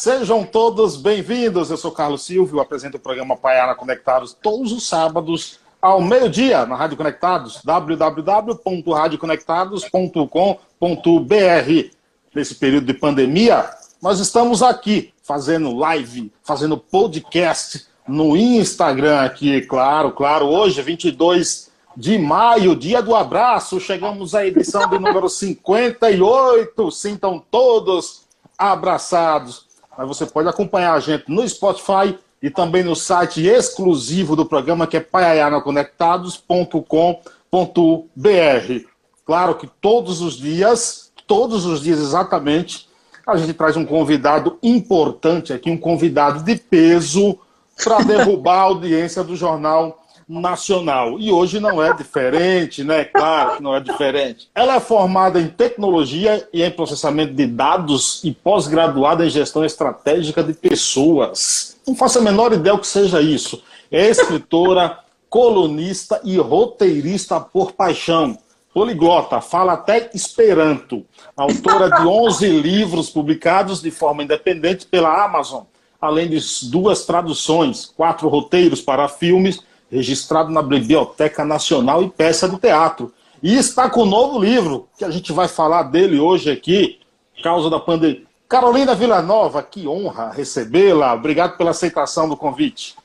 Sejam todos bem-vindos. Eu sou Carlos Silvio, apresento o programa Paiana Conectados todos os sábados ao meio-dia na Rádio Conectados, www.radioconectados.com.br. Nesse período de pandemia, nós estamos aqui fazendo live, fazendo podcast no Instagram aqui, claro, claro. Hoje, 22 de maio, dia do abraço, chegamos à edição do número 58. Sintam todos abraçados. Mas você pode acompanhar a gente no Spotify e também no site exclusivo do programa, que é paianaconectados.com.br. Claro que todos os dias, todos os dias exatamente, a gente traz um convidado importante aqui, um convidado de peso para derrubar a audiência do Jornal Nacional. E hoje não é diferente, né? Claro que não é diferente. Ela é formada em tecnologia e em processamento de dados e pós-graduada em gestão estratégica de pessoas. Não faço a menor ideia o que seja isso. É escritora, colunista e roteirista por paixão. Poliglota, fala até Esperanto. Autora de 11 livros publicados de forma independente pela Amazon, além de duas traduções, quatro roteiros para filmes registrado na Biblioteca Nacional e peça de teatro. E está com o um novo livro, que a gente vai falar dele hoje aqui, causa da pandemia. Carolina Villanova, que honra recebê-la. Obrigado pela aceitação do convite.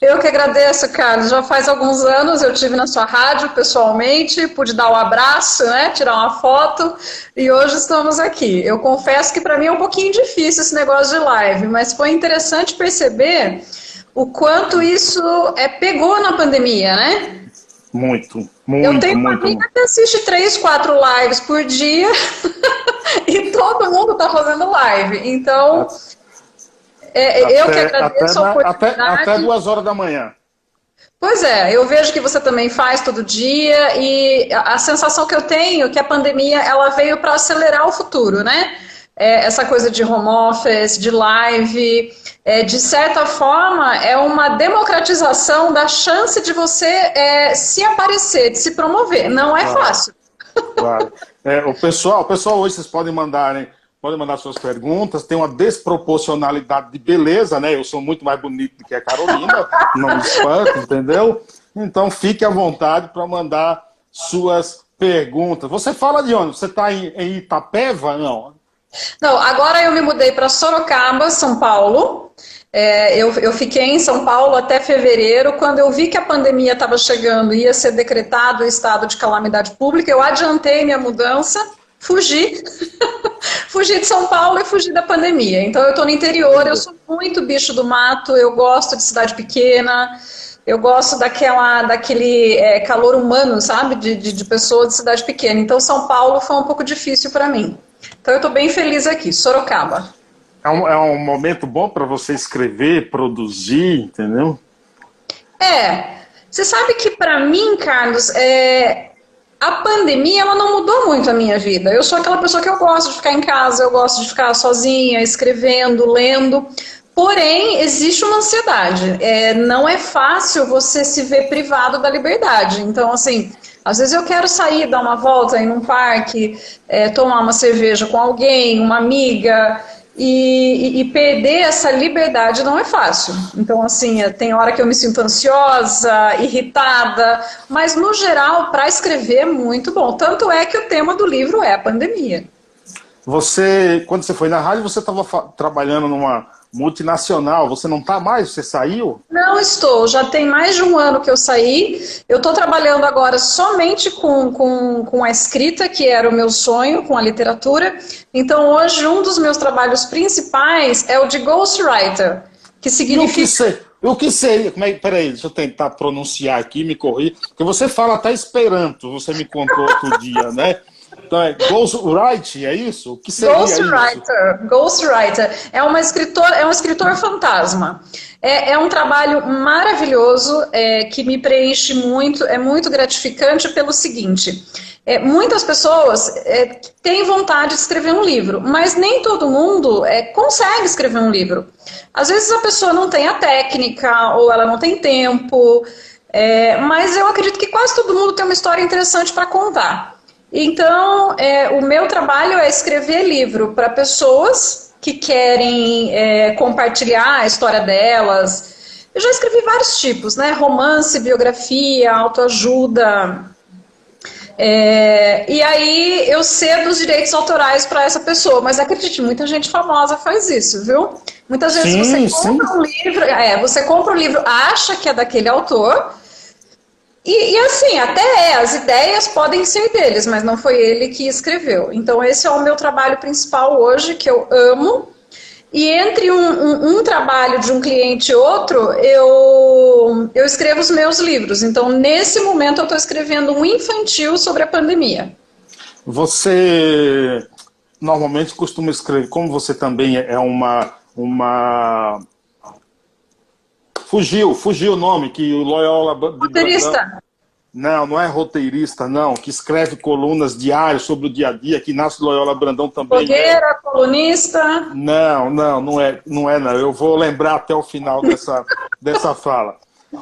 Eu que agradeço, Carlos. Já faz alguns anos eu tive na sua rádio pessoalmente, pude dar um abraço, né, tirar uma foto e hoje estamos aqui. Eu confesso que para mim é um pouquinho difícil esse negócio de live, mas foi interessante perceber o quanto isso é, pegou na pandemia, né? Muito, muito. Eu tenho uma amiga que assiste três, quatro lives por dia e todo mundo está fazendo live. Então, é, até, eu que agradeço até, a oportunidade. Até, até duas horas da manhã. Pois é, eu vejo que você também faz todo dia e a sensação que eu tenho é que a pandemia ela veio para acelerar o futuro, né? É, essa coisa de home office, de live, é, de certa forma, é uma democratização da chance de você é, se aparecer, de se promover. Não é claro. fácil. Claro. É, o, pessoal, o pessoal hoje vocês podem mandarem, podem mandar suas perguntas, tem uma desproporcionalidade de beleza, né? Eu sou muito mais bonito do que a Carolina, não me espanto, entendeu? Então fique à vontade para mandar suas perguntas. Você fala de onde? Você está em, em Itapeva? Não. Não, agora eu me mudei para Sorocaba, São Paulo. É, eu, eu, fiquei em São Paulo até fevereiro. Quando eu vi que a pandemia estava chegando e ia ser decretado o estado de calamidade pública, eu adiantei minha mudança, fugi. fugi de São Paulo e fugi da pandemia. Então eu estou no interior, eu sou muito bicho do mato, eu gosto de cidade pequena. Eu gosto daquela, daquele é, calor humano, sabe? De, de, de pessoa de cidade pequena. Então, São Paulo foi um pouco difícil para mim. Então eu estou bem feliz aqui, Sorocaba. É um, é um momento bom para você escrever, produzir, entendeu? É. Você sabe que para mim, Carlos, é, a pandemia ela não mudou muito a minha vida. Eu sou aquela pessoa que eu gosto de ficar em casa, eu gosto de ficar sozinha, escrevendo, lendo. Porém, existe uma ansiedade. É, não é fácil você se ver privado da liberdade. Então, assim, às vezes eu quero sair, dar uma volta, ir num parque, é, tomar uma cerveja com alguém, uma amiga, e, e, perder essa liberdade não é fácil. Então, assim, é, tem hora que eu me sinto ansiosa, irritada, mas no geral, para escrever é muito bom. Tanto é que o tema do livro é a pandemia. Você, quando você foi na rádio, você estava trabalhando numa multinacional. Você não está mais? Você saiu? Não estou. Já tem mais de um ano que eu saí. Eu estou trabalhando agora somente com, com, com a escrita, que era o meu sonho, com a literatura. Então, hoje, um dos meus trabalhos principais é o de ghostwriter, que significa... O que seria? Como é, peraí, deixa eu tentar pronunciar aqui, me corrir. Porque você fala até Esperanto, você me contou outro dia, né? Então é Ghostwriter, é isso? O que seria Ghostwriter, isso? Ghostwriter. É, uma escritor, é um escritor fantasma. É, é um trabalho maravilhoso é, que me preenche muito, é muito gratificante pelo seguinte. É, muitas pessoas é, têm vontade de escrever um livro, mas nem todo mundo é, consegue escrever um livro. Às vezes a pessoa não tem a técnica ou ela não tem tempo, é, mas eu acredito que quase todo mundo tem uma história interessante para contar. Então, é, o meu trabalho é escrever livro para pessoas que querem é, compartilhar a história delas. Eu já escrevi vários tipos, né? Romance, biografia, autoajuda. É, e aí eu cedo os direitos autorais para essa pessoa, mas acredite, muita gente famosa faz isso, viu? Muitas vezes sim, você compra sim. um livro, é, você compra um livro, acha que é daquele autor, e, e, assim, até é, as ideias podem ser deles, mas não foi ele que escreveu. Então, esse é o meu trabalho principal hoje, que eu amo. E entre um, um, um trabalho de um cliente e outro, eu, eu escrevo os meus livros. Então, nesse momento, eu estou escrevendo um infantil sobre a pandemia. Você normalmente costuma escrever, como você também é uma. uma Fugiu, fugiu o nome que o Loyola Roteirista. Não, não é roteirista, não, que escreve colunas diárias sobre o dia a dia, que nasce Loyola Brandão também. Fogueira, é. colunista. Não, não, não é, não é, não. Eu vou lembrar até o final dessa, dessa fala.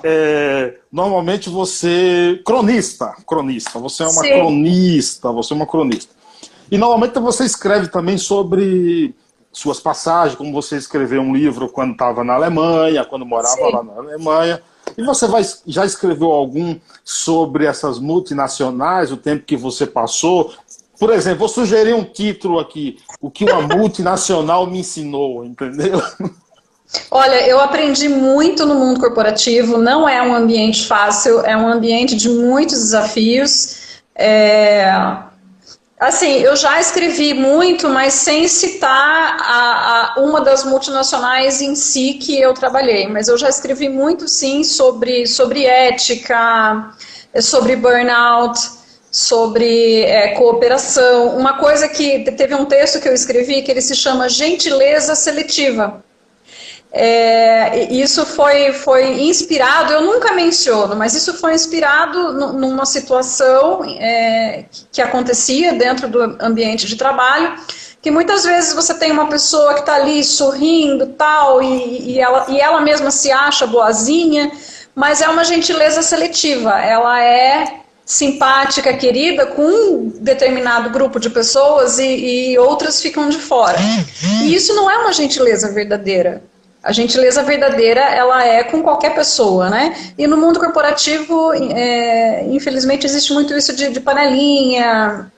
É, normalmente você. Cronista, cronista. Você é uma Sim. cronista, você é uma cronista. E normalmente você escreve também sobre suas passagens, como você escreveu um livro quando estava na Alemanha, quando morava Sim. lá na Alemanha. E você vai, já escreveu algum sobre essas multinacionais, o tempo que você passou? Por exemplo, vou sugerir um título aqui: O que uma multinacional me ensinou, entendeu? Olha, eu aprendi muito no mundo corporativo. Não é um ambiente fácil, é um ambiente de muitos desafios. É, Assim, eu já escrevi muito, mas sem citar a, a, uma das multinacionais em si que eu trabalhei. Mas eu já escrevi muito, sim, sobre, sobre ética, sobre burnout, sobre é, cooperação. Uma coisa que teve um texto que eu escrevi que ele se chama gentileza seletiva. É, isso foi, foi inspirado, eu nunca menciono, mas isso foi inspirado numa situação é, que acontecia dentro do ambiente de trabalho, que muitas vezes você tem uma pessoa que está ali sorrindo tal, e, e, ela, e ela mesma se acha boazinha, mas é uma gentileza seletiva, ela é simpática, querida com um determinado grupo de pessoas e, e outras ficam de fora. E isso não é uma gentileza verdadeira. A gentileza verdadeira, ela é com qualquer pessoa, né? E no mundo corporativo, é, infelizmente, existe muito isso de, de, panelinha,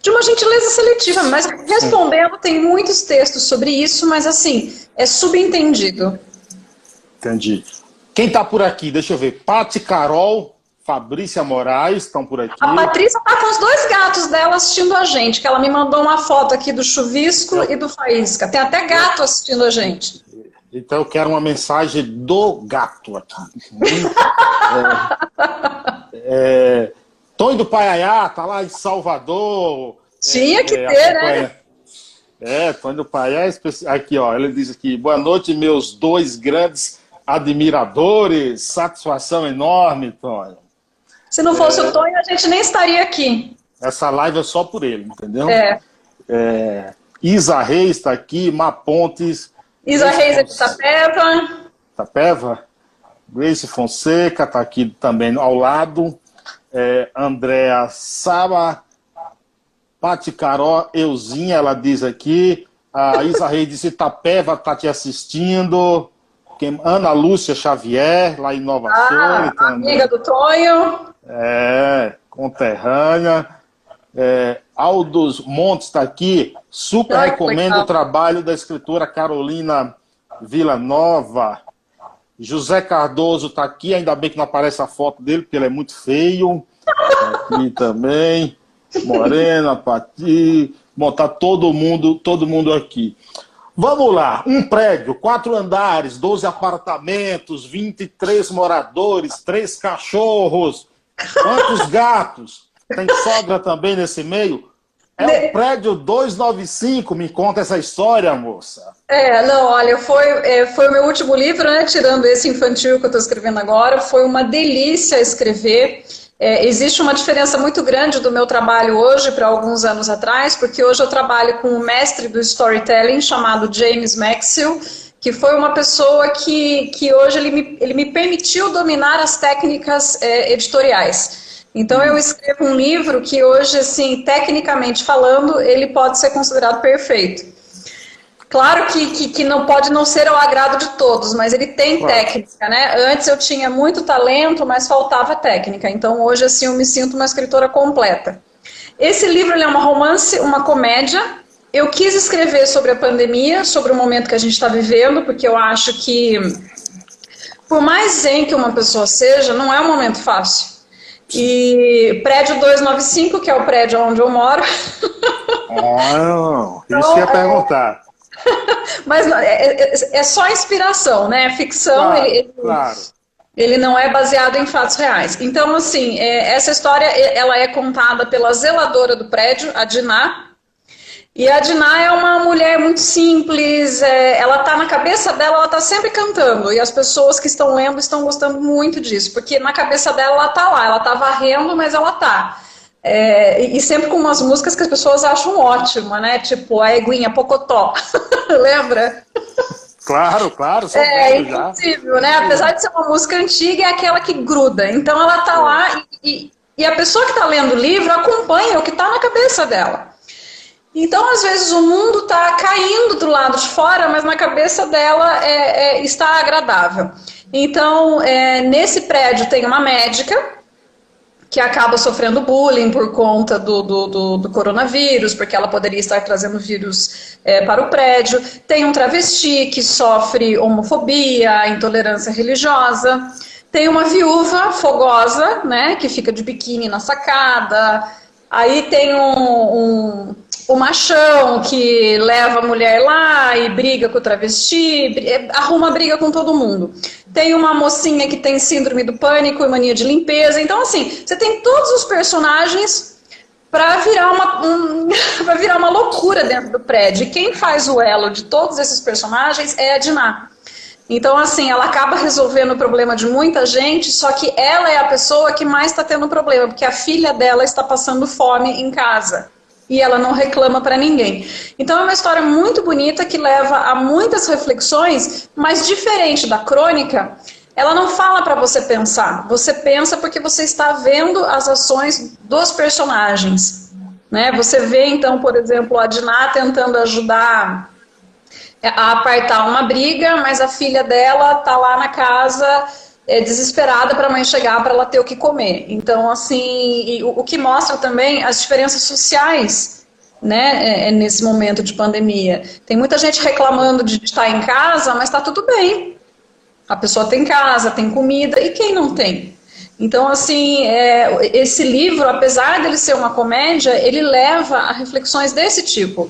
de uma gentileza seletiva. Mas respondendo, tem muitos textos sobre isso, mas assim, é subentendido. Entendi. Quem está por aqui? Deixa eu ver. Pati Carol, Fabrícia Moraes estão por aqui. A Patrícia está com os dois gatos dela assistindo a gente, que ela me mandou uma foto aqui do chuvisco e do faísca. Tem até gato assistindo a gente. Então eu quero uma mensagem do gato aqui. é, é, Tony do Paiaiá tá lá em Salvador. Tinha que é, ter, né? É, Tony do Paiaiá, aqui ó, ele diz aqui, boa noite meus dois grandes admiradores, satisfação enorme, Tony. Se não fosse é... o Tonho, a gente nem estaria aqui. Essa live é só por ele, entendeu? É. é... Isa Reis está aqui, Má Pontes. Isa Reis é de Itapeva. Itapeva. Grace Fonseca está aqui também ao lado. É, Andréa Saba. Pati Carol Euzinha, ela diz aqui. A Isa Reis disse Itapeva está te assistindo. Ana Lúcia Xavier, lá em Nova ah, Amiga do Tonho. É, conterrânea. É, Aldos Montes está aqui. Super Ai, recomendo o trabalho da escritora Carolina Villanova. José Cardoso está aqui, ainda bem que não aparece a foto dele, porque ele é muito feio. Tá aqui também. Morena, Pati. Bom, tá todo mundo, todo mundo aqui. Vamos lá, um prédio, quatro andares, 12 apartamentos, 23 moradores, três cachorros, quantos gatos? Tem sogra também nesse meio? É o prédio 295, me conta essa história, moça. É, não, olha, foi, é, foi o meu último livro, né? Tirando esse infantil que eu estou escrevendo agora, foi uma delícia escrever. É, existe uma diferença muito grande do meu trabalho hoje para alguns anos atrás, porque hoje eu trabalho com um mestre do storytelling chamado James Maxwell, que foi uma pessoa que, que hoje ele me, ele me permitiu dominar as técnicas é, editoriais. Então eu escrevo um livro que hoje, assim, tecnicamente falando, ele pode ser considerado perfeito. Claro que, que, que, não pode não ser ao agrado de todos, mas ele tem claro. técnica, né? Antes eu tinha muito talento, mas faltava técnica. Então hoje assim eu me sinto uma escritora completa. Esse livro é uma romance, uma comédia. Eu quis escrever sobre a pandemia, sobre o momento que a gente está vivendo, porque eu acho que por mais zen que uma pessoa seja, não é um momento fácil. E prédio 295, que é o prédio onde eu moro. Oh, isso então, ia perguntar. Mas é, é, é, só inspiração, né? Ficção, claro, ele, claro. ele não é baseado em fatos reais. Então, assim, é, essa história ela é contada pela zeladora do prédio, a Diná, e a Diná é uma mulher muito simples, é, ela tá na cabeça dela, ela tá sempre cantando. E as pessoas que estão lendo estão gostando muito disso, porque na cabeça dela ela tá lá, ela tá varrendo, mas ela tá. É, e sempre com umas músicas que as pessoas acham ótima, né? Tipo a Eguinha Pocotó. Lembra? Claro, claro. É impossível, né? Apesar de ser uma música antiga, é aquela que gruda. Então ela tá lá e, e a pessoa que está lendo o livro acompanha o que está na cabeça dela. Então, às vezes, o mundo está caindo do lado de fora, mas na cabeça dela é, é, está agradável. Então, é, nesse prédio tem uma médica que acaba sofrendo bullying por conta do, do, do, do coronavírus, porque ela poderia estar trazendo vírus é, para o prédio. Tem um travesti que sofre homofobia, intolerância religiosa. Tem uma viúva fogosa, né, que fica de biquíni na sacada. Aí tem um, um o machão que leva a mulher lá e briga com o travesti, é, arruma briga com todo mundo. Tem uma mocinha que tem síndrome do pânico e mania de limpeza. Então, assim, você tem todos os personagens para virar uma um, para virar uma loucura dentro do prédio. E quem faz o elo de todos esses personagens é a Diná. Então, assim, ela acaba resolvendo o problema de muita gente, só que ela é a pessoa que mais está tendo problema, porque a filha dela está passando fome em casa e ela não reclama para ninguém. Então é uma história muito bonita que leva a muitas reflexões, mas diferente da crônica, ela não fala para você pensar. Você pensa porque você está vendo as ações dos personagens. Né? Você vê, então, por exemplo, a Diná tentando ajudar a apartar uma briga, mas a filha dela está lá na casa é, desesperada para a mãe chegar para ela ter o que comer. Então, assim, o, o, que mostra também as diferenças sociais, né, é, é, nesse momento de pandemia. Tem muita gente reclamando de estar em casa, mas está tudo bem. A pessoa tem casa, tem comida, e quem não tem? Então, assim, é, esse livro, apesar dele ser uma comédia, ele leva a reflexões desse tipo.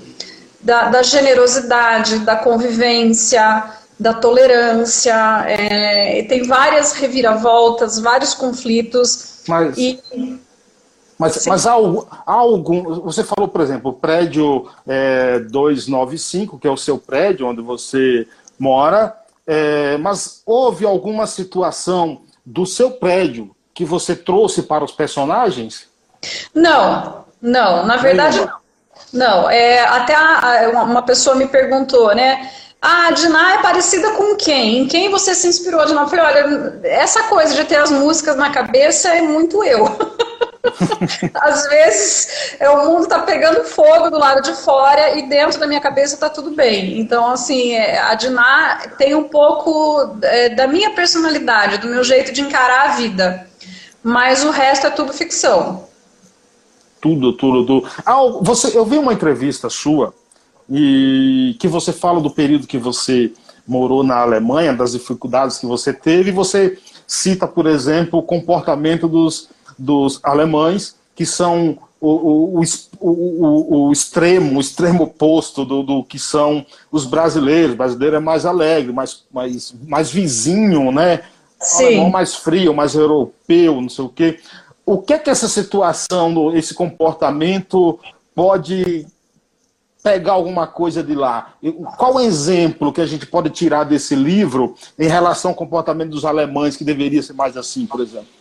Da, da generosidade, da convivência, da tolerância, é, tem várias reviravoltas, vários conflitos. Mas, e, mas, mas há, há, algum. Você falou, por exemplo, o prédio é, 295, que é o seu prédio onde você mora, é, mas houve alguma situação do seu prédio que você trouxe para os personagens? Não, não, na verdade não. Não, é, até a, uma pessoa me perguntou, né? Ah, a Diná é parecida com quem? Em quem você se inspirou, Diná? Eu falei, olha, essa coisa de ter as músicas na cabeça é muito eu. Às vezes é, o mundo está pegando fogo do lado de fora e dentro da minha cabeça está tudo bem. Então, assim, é, a Diná tem um pouco é, da minha personalidade, do meu jeito de encarar a vida. Mas o resto é tudo ficção. Tudo, tudo, tudo. Ah, você, eu vi uma entrevista sua e que você fala do período que você morou na Alemanha, das dificuldades que você teve, e você cita, por exemplo, o comportamento dos, dos alemães, que são o, o, o, o, extremo, o extremo oposto do, do, que são os brasileiros. O brasileiro é mais alegre, mais, mais, mais vizinho, né? Sim. mais frio, mais europeu, não sei o quê. O que é que essa situação, esse comportamento pode pegar alguma coisa de lá. Qual o exemplo que a gente pode tirar desse livro em relação ao comportamento dos alemães, que deveria ser mais assim, por exemplo?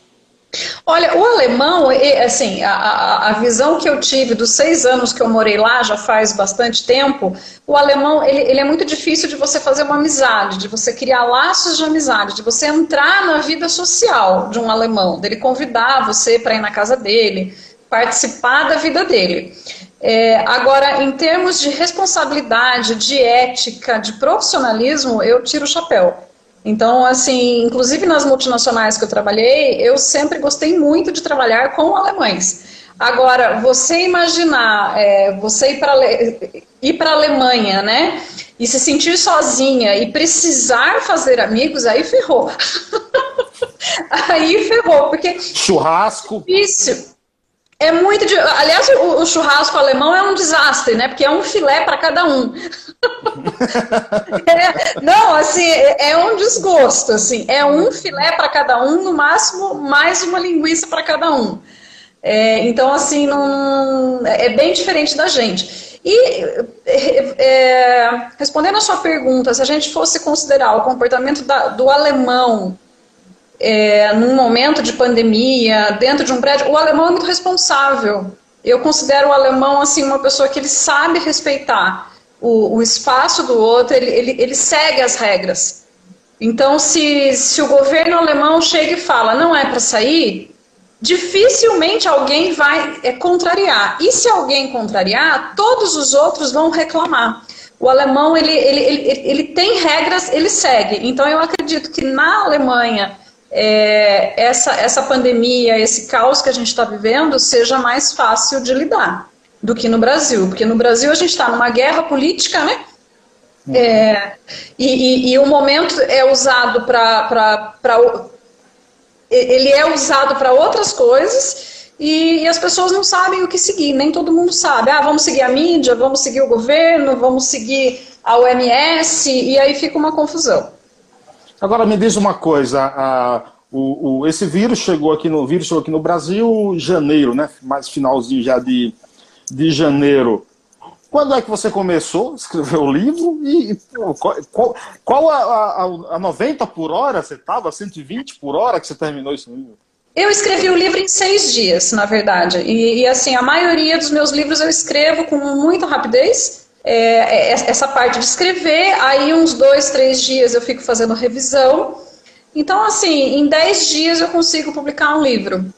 Olha, o alemão, assim, a, a, visão que eu tive dos seis anos que eu morei lá, já faz bastante tempo, o alemão, ele, ele é muito difícil de você fazer uma amizade, de você criar laços de amizade, de você entrar na vida social de um alemão, dele convidar você para ir na casa dele, participar da vida dele. É, agora, em termos de responsabilidade, de ética, de profissionalismo, eu tiro o chapéu. Então, assim, inclusive nas multinacionais que eu trabalhei, eu sempre gostei muito de trabalhar com alemães. Agora, você imaginar, é, você ir para a Alemanha, né? E se sentir sozinha e precisar fazer amigos, aí ferrou. aí ferrou, porque. Churrasco. Difícil. É muito. De... Aliás, o, o, churrasco alemão é um desastre, né? Porque é um filé para cada um. é, não, assim, é, é, um desgosto, assim. É um filé para cada um, no máximo, mais uma linguiça para cada um. É, então, assim, não, é bem diferente da gente. E é, respondendo a sua pergunta, se a gente fosse considerar o comportamento da, do alemão é, num momento de pandemia, dentro de um prédio, o alemão é muito responsável. Eu considero o alemão assim uma pessoa que ele sabe respeitar o, o espaço do outro, ele, ele, ele segue as regras. Então, se, se o governo alemão chega e fala não é para sair, dificilmente alguém vai é, contrariar. E se alguém contrariar, todos os outros vão reclamar. O alemão ele, ele, ele, ele tem regras, ele segue. Então, eu acredito que na Alemanha é, essa, essa pandemia, esse caos que a gente está vivendo, seja mais fácil de lidar do que no Brasil. Porque no Brasil a gente está numa guerra política, né? É, e, e, e, o momento é usado para. Ele é usado para outras coisas e, e, as pessoas não sabem o que seguir, nem todo mundo sabe. Ah, vamos seguir a mídia, vamos seguir o governo, vamos seguir a OMS, e aí fica uma confusão. Agora me diz uma coisa, a, o, o, esse vírus chegou aqui no vírus chegou aqui no Brasil em janeiro, né? Mais finalzinho já de, de janeiro. Quando é que você começou a escrever o livro? E, qual, qual, qual a, a, a 90 por hora você estava? 120 por hora que você terminou esse livro? Eu escrevi o livro em seis dias, na verdade. E, e, assim, a maioria dos meus livros eu escrevo com muita rapidez. É, é, essa parte de escrever, aí uns dois, três dias eu fico fazendo revisão. Então, assim, em dez dias eu consigo publicar um livro.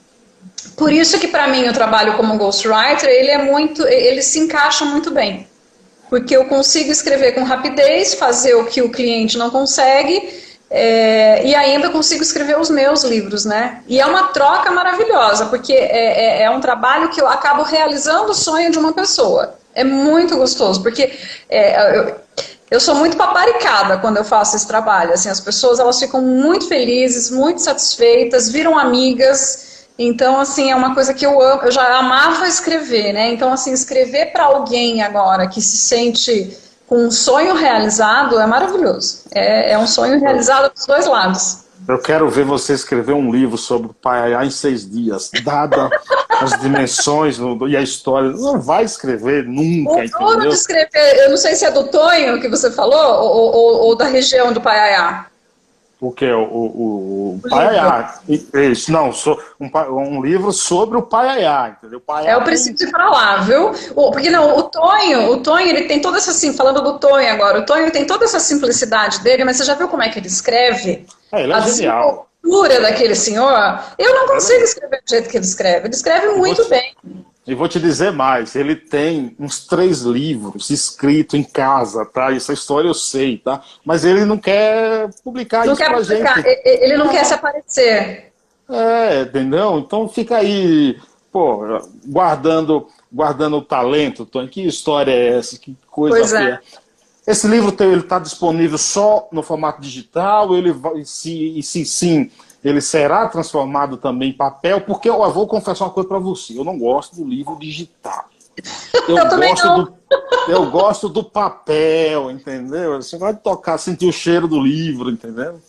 Por isso que para mim o trabalho como ghostwriter, ele é muito, ele se encaixa muito bem. Porque eu consigo escrever com rapidez, fazer o que o cliente não consegue, é, e ainda consigo escrever os meus livros, né? E é uma troca maravilhosa, porque é, é, é um trabalho que eu acabo realizando o sonho de uma pessoa. É muito gostoso, porque é, eu, eu sou muito paparicada quando eu faço esse trabalho. Assim, as pessoas elas ficam muito felizes, muito satisfeitas, viram amigas. Então, assim, é uma coisa que eu amo. Eu já amava escrever, né? Então, assim, escrever para alguém agora que se sente com um sonho realizado é maravilhoso. É, é um sonho realizado dos dois lados. Eu quero ver você escrever um livro sobre o Paiaiá em seis dias, dada as dimensões no, e a história. Não vai escrever nunca, o entendeu? De escrever, eu não sei se é do Tonho que você falou, ou, ou, ou da região do Paiaiá. O que? O, o, o Paiaiá. Isso, não, so, um, um, livro sobre o Paiaiá, entendeu? Paiaiá é o princípio de falar, viu? Porque não, o Tonho, o Tonho, ele tem toda essa, assim, falando do Tonho agora, o Tonho tem toda essa simplicidade dele, mas você já viu como é que ele escreve? É, ele é a genial. Desenvoltura daquele senhor, eu não consigo escrever do jeito que ele escreve. Ele escreve muito bem. E vou te dizer mais, ele tem uns três livros escritos em casa, tá? Essa história eu sei, tá? Mas ele não quer publicar não isso quer pra publicar. gente. Ele não quer se aparecer. É, entendeu? Então fica aí, pô, guardando, guardando o talento, Tony. Que história é essa? Que coisa pois é. Esse livro está disponível só no formato digital? Ele vai, se, e se sim, ele será transformado também em papel? Porque eu, eu vou confessar uma coisa para você: eu não gosto do livro digital. Eu, eu gosto não. do, eu gosto do papel, entendeu? Você vai tocar, sentir o cheiro do livro, entendeu?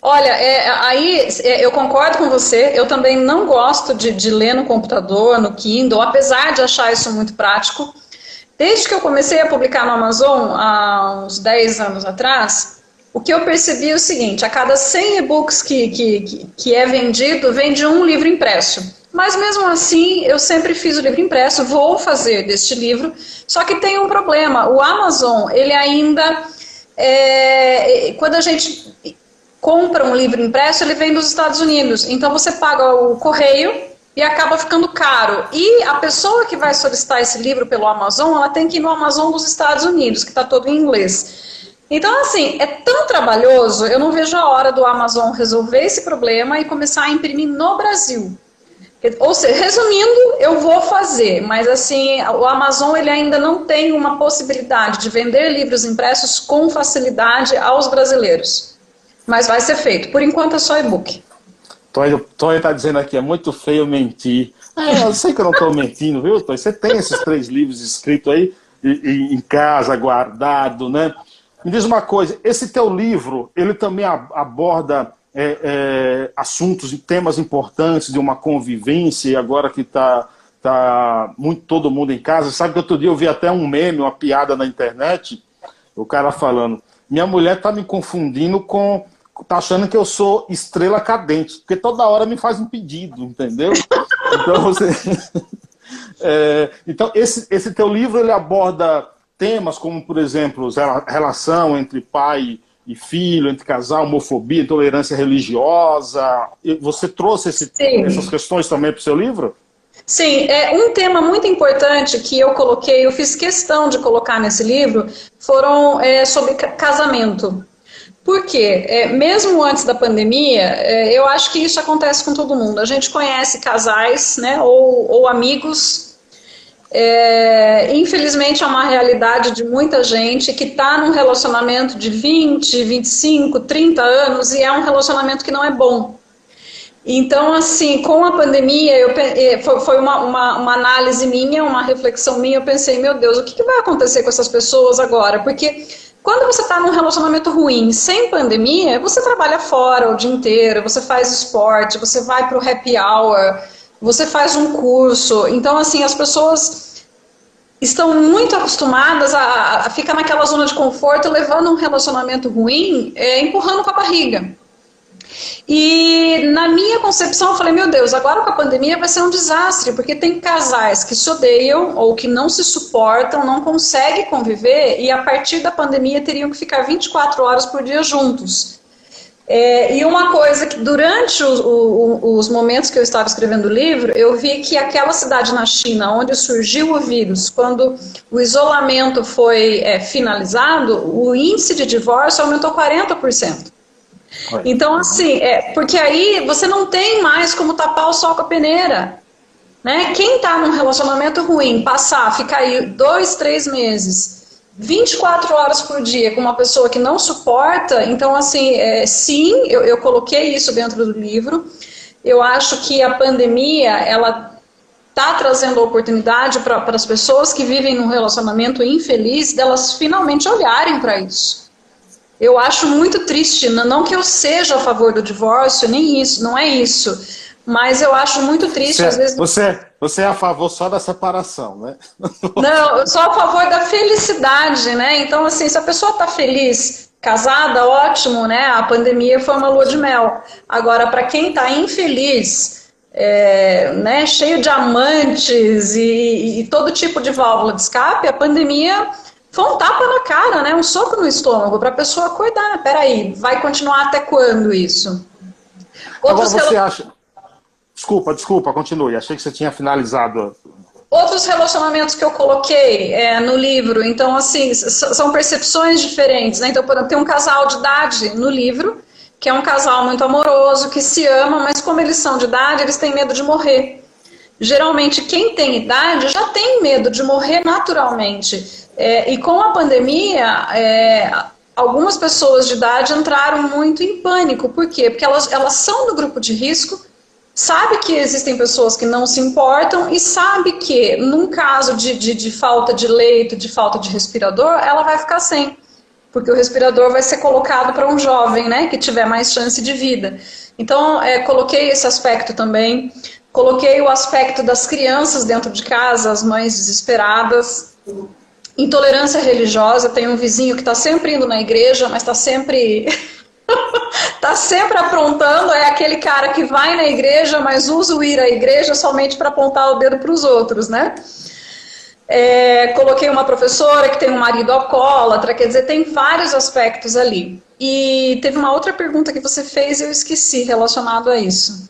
Olha, é, aí é, eu concordo com você. Eu também não gosto de, de ler no computador, no Kindle, apesar de achar isso muito prático. Desde que eu comecei a publicar no Amazon, há uns 10 anos atrás, o que eu percebi é o seguinte: a cada 100 e-books que, que, que é vendido, vende um livro impresso. Mas mesmo assim, eu sempre fiz o livro impresso, vou fazer deste livro, só que tem um problema: o Amazon, ele ainda. É, quando a gente compra um livro impresso, ele vem dos Estados Unidos. Então você paga o correio e acaba ficando caro. E a pessoa que vai solicitar esse livro pelo Amazon, ela tem que ir no Amazon dos Estados Unidos, que está todo em inglês. Então, assim, é tão trabalhoso, eu não vejo a hora do Amazon resolver esse problema e começar a imprimir no Brasil. Ou seja, resumindo, eu vou fazer, mas assim, o Amazon ele ainda não tem uma possibilidade de vender livros impressos com facilidade aos brasileiros. Mas vai ser feito. Por enquanto é só e-book. Tonho está dizendo aqui, é muito feio mentir. É, eu sei que eu não estou mentindo, viu, Tonho? Você tem esses três livros escritos aí em casa, guardado, né? Me diz uma coisa, esse teu livro, ele também aborda é, é, assuntos e temas importantes de uma convivência, agora que está tá muito todo mundo em casa. Sabe que outro dia eu vi até um meme, uma piada na internet, o cara falando, minha mulher está me confundindo com tá achando que eu sou estrela cadente, porque toda hora me faz um pedido, entendeu? Então, você... é, então esse, esse teu livro ele aborda temas como, por exemplo, relação entre pai e filho, entre casal, homofobia, intolerância religiosa. Você trouxe esse, essas questões também para o seu livro? Sim, é um tema muito importante que eu coloquei, eu fiz questão de colocar nesse livro, foram é, sobre casamento. Por quê? É, mesmo antes da pandemia, é, eu acho que isso acontece com todo mundo. A gente conhece casais, né, ou, ou amigos é, infelizmente é uma realidade de muita gente que está num relacionamento de 20, 25, 30 anos e é um relacionamento que não é bom. Então, assim, com a pandemia, eu, é, foi uma, uma, uma análise minha, uma reflexão minha, eu pensei, meu Deus, o que, que vai acontecer com essas pessoas agora? Porque quando você está num relacionamento ruim, sem pandemia, você trabalha fora o dia inteiro, você faz esporte, você vai para o happy hour, você faz um curso. Então, assim, as pessoas estão muito acostumadas a, a ficar naquela zona de conforto, levando um relacionamento ruim, é, empurrando com a barriga. E na minha concepção, eu falei: meu Deus, agora com a pandemia vai ser um desastre, porque tem casais que se odeiam ou que não se suportam, não conseguem conviver e a partir da pandemia teriam que ficar 24 horas por dia juntos. É, e uma coisa que durante o, o, os momentos que eu estava escrevendo o livro, eu vi que aquela cidade na China onde surgiu o vírus, quando o isolamento foi é, finalizado, o índice de divórcio aumentou 40%. Então, assim, é, porque aí você não tem mais como tapar o sol com a peneira. Né? Quem está num relacionamento ruim, passar, ficar aí dois, três meses 24 horas por dia com uma pessoa que não suporta, então, assim, é, sim, eu, eu coloquei isso dentro do livro. Eu acho que a pandemia, ela está trazendo a oportunidade para as pessoas que vivem num relacionamento infeliz delas finalmente olharem para isso. Eu acho muito triste, não que eu seja a favor do divórcio, nem isso, não é isso. Mas eu acho muito triste, você, às vezes. Você, você é a favor só da separação, né? Não, eu sou a favor da felicidade, né? Então, assim, se a pessoa está feliz, casada, ótimo, né? A pandemia foi uma lua de mel. Agora, para quem está infeliz, é, né, cheio de amantes e, e, todo tipo de válvula de escape, a pandemia foi um tapa na cara, né? Um soco no estômago para a pessoa cuidar. Peraí, vai continuar até quando isso? Outros Agora você acha Desculpa, desculpa, continue. Achei que você tinha finalizado. Outros relacionamentos que eu coloquei é, no livro, então, assim, são percepções diferentes. Né? Então, por exemplo, tem um casal de idade no livro, que é um casal muito amoroso, que se ama, mas como eles são de idade, eles têm medo de morrer. Geralmente, quem tem idade já tem medo de morrer naturalmente. É, e com a pandemia, é, algumas pessoas de idade entraram muito em pânico. Por quê? Porque elas, elas são do grupo de risco, sabe que existem pessoas que não se importam e sabe que, num caso de, de, de, falta de leito, de falta de respirador, ela vai ficar sem. Porque o respirador vai ser colocado para um jovem, né, que tiver mais chance de vida. Então, é, coloquei esse aspecto também. Coloquei o aspecto das crianças dentro de casa, as mães desesperadas. Intolerância religiosa. Tem um vizinho que está sempre indo na igreja, mas está sempre tá sempre aprontando, é aquele cara que vai na igreja, mas usa o ir à igreja somente para apontar o dedo para os outros, né? É, coloquei uma professora que tem um marido alcoólatra, quer dizer, tem vários aspectos ali. E teve uma outra pergunta que você fez e eu esqueci relacionado a isso.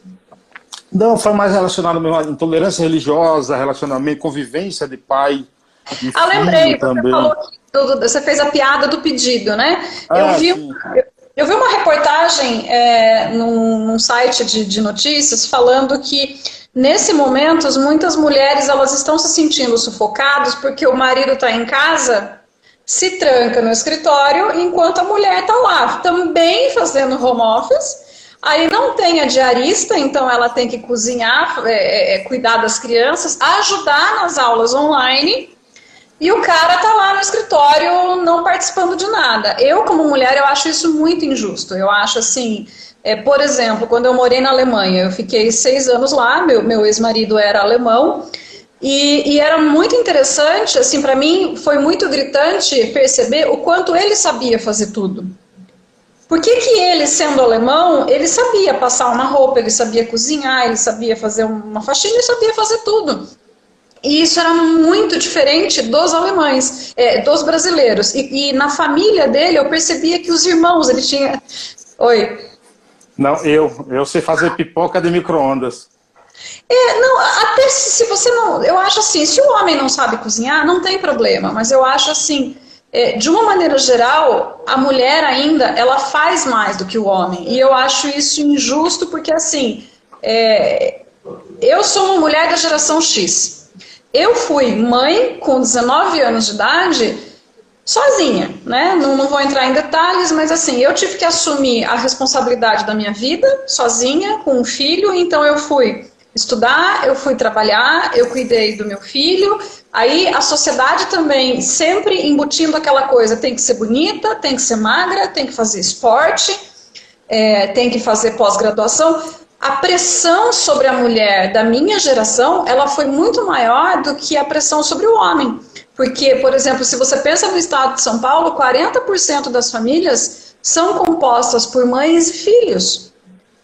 Não, foi mais relacionado à intolerância religiosa, relacionamento, convivência de pai. Ah, lembrei, você também. falou você fez a piada do pedido, né? Ah, eu, vi, eu, eu, vi uma reportagem é, num, num site de, de notícias falando que Nesse momento, muitas mulheres elas estão se sentindo sufocadas porque o marido está em casa, se tranca no escritório, enquanto a mulher está lá, também fazendo home office. Aí não tem a diarista, então ela tem que cozinhar, é, é, é cuidar das crianças, ajudar nas aulas online. E o cara tá lá no escritório não participando de nada. Eu, como mulher, eu acho isso muito injusto. Eu acho assim, é, por exemplo, quando eu morei na Alemanha, eu fiquei seis anos lá, meu, meu ex-marido era alemão, e, e, era muito interessante, assim, para mim foi muito gritante perceber o quanto ele sabia fazer tudo. Por que, que ele, sendo alemão, ele sabia passar uma roupa, ele sabia cozinhar, ele sabia fazer uma faxina, ele sabia fazer tudo. E isso era muito diferente dos alemães, é, dos brasileiros. E, e, na família dele eu percebia que os irmãos, ele tinha. Oi. Não, eu. Eu sei fazer pipoca de micro-ondas. É, não, até se, se, você não. Eu acho assim, se o homem não sabe cozinhar, não tem problema, mas eu acho assim. É, de uma maneira geral, a mulher ainda ela faz mais do que o homem. E eu acho isso injusto porque, assim, é, eu sou uma mulher da geração X. Eu fui mãe com 19 anos de idade sozinha, né? Não, não vou entrar em detalhes, mas assim, eu tive que assumir a responsabilidade da minha vida sozinha, com um filho, então eu fui estudar, eu fui trabalhar, eu cuidei do meu filho. Aí a sociedade também sempre embutindo aquela coisa: tem que ser bonita, tem que ser magra, tem que fazer esporte, é, tem que fazer pós-graduação. A pressão sobre a mulher da minha geração, ela foi muito maior do que a pressão sobre o homem. Porque, por exemplo, se você pensa no estado de São Paulo, 40% das famílias são compostas por mães e filhos.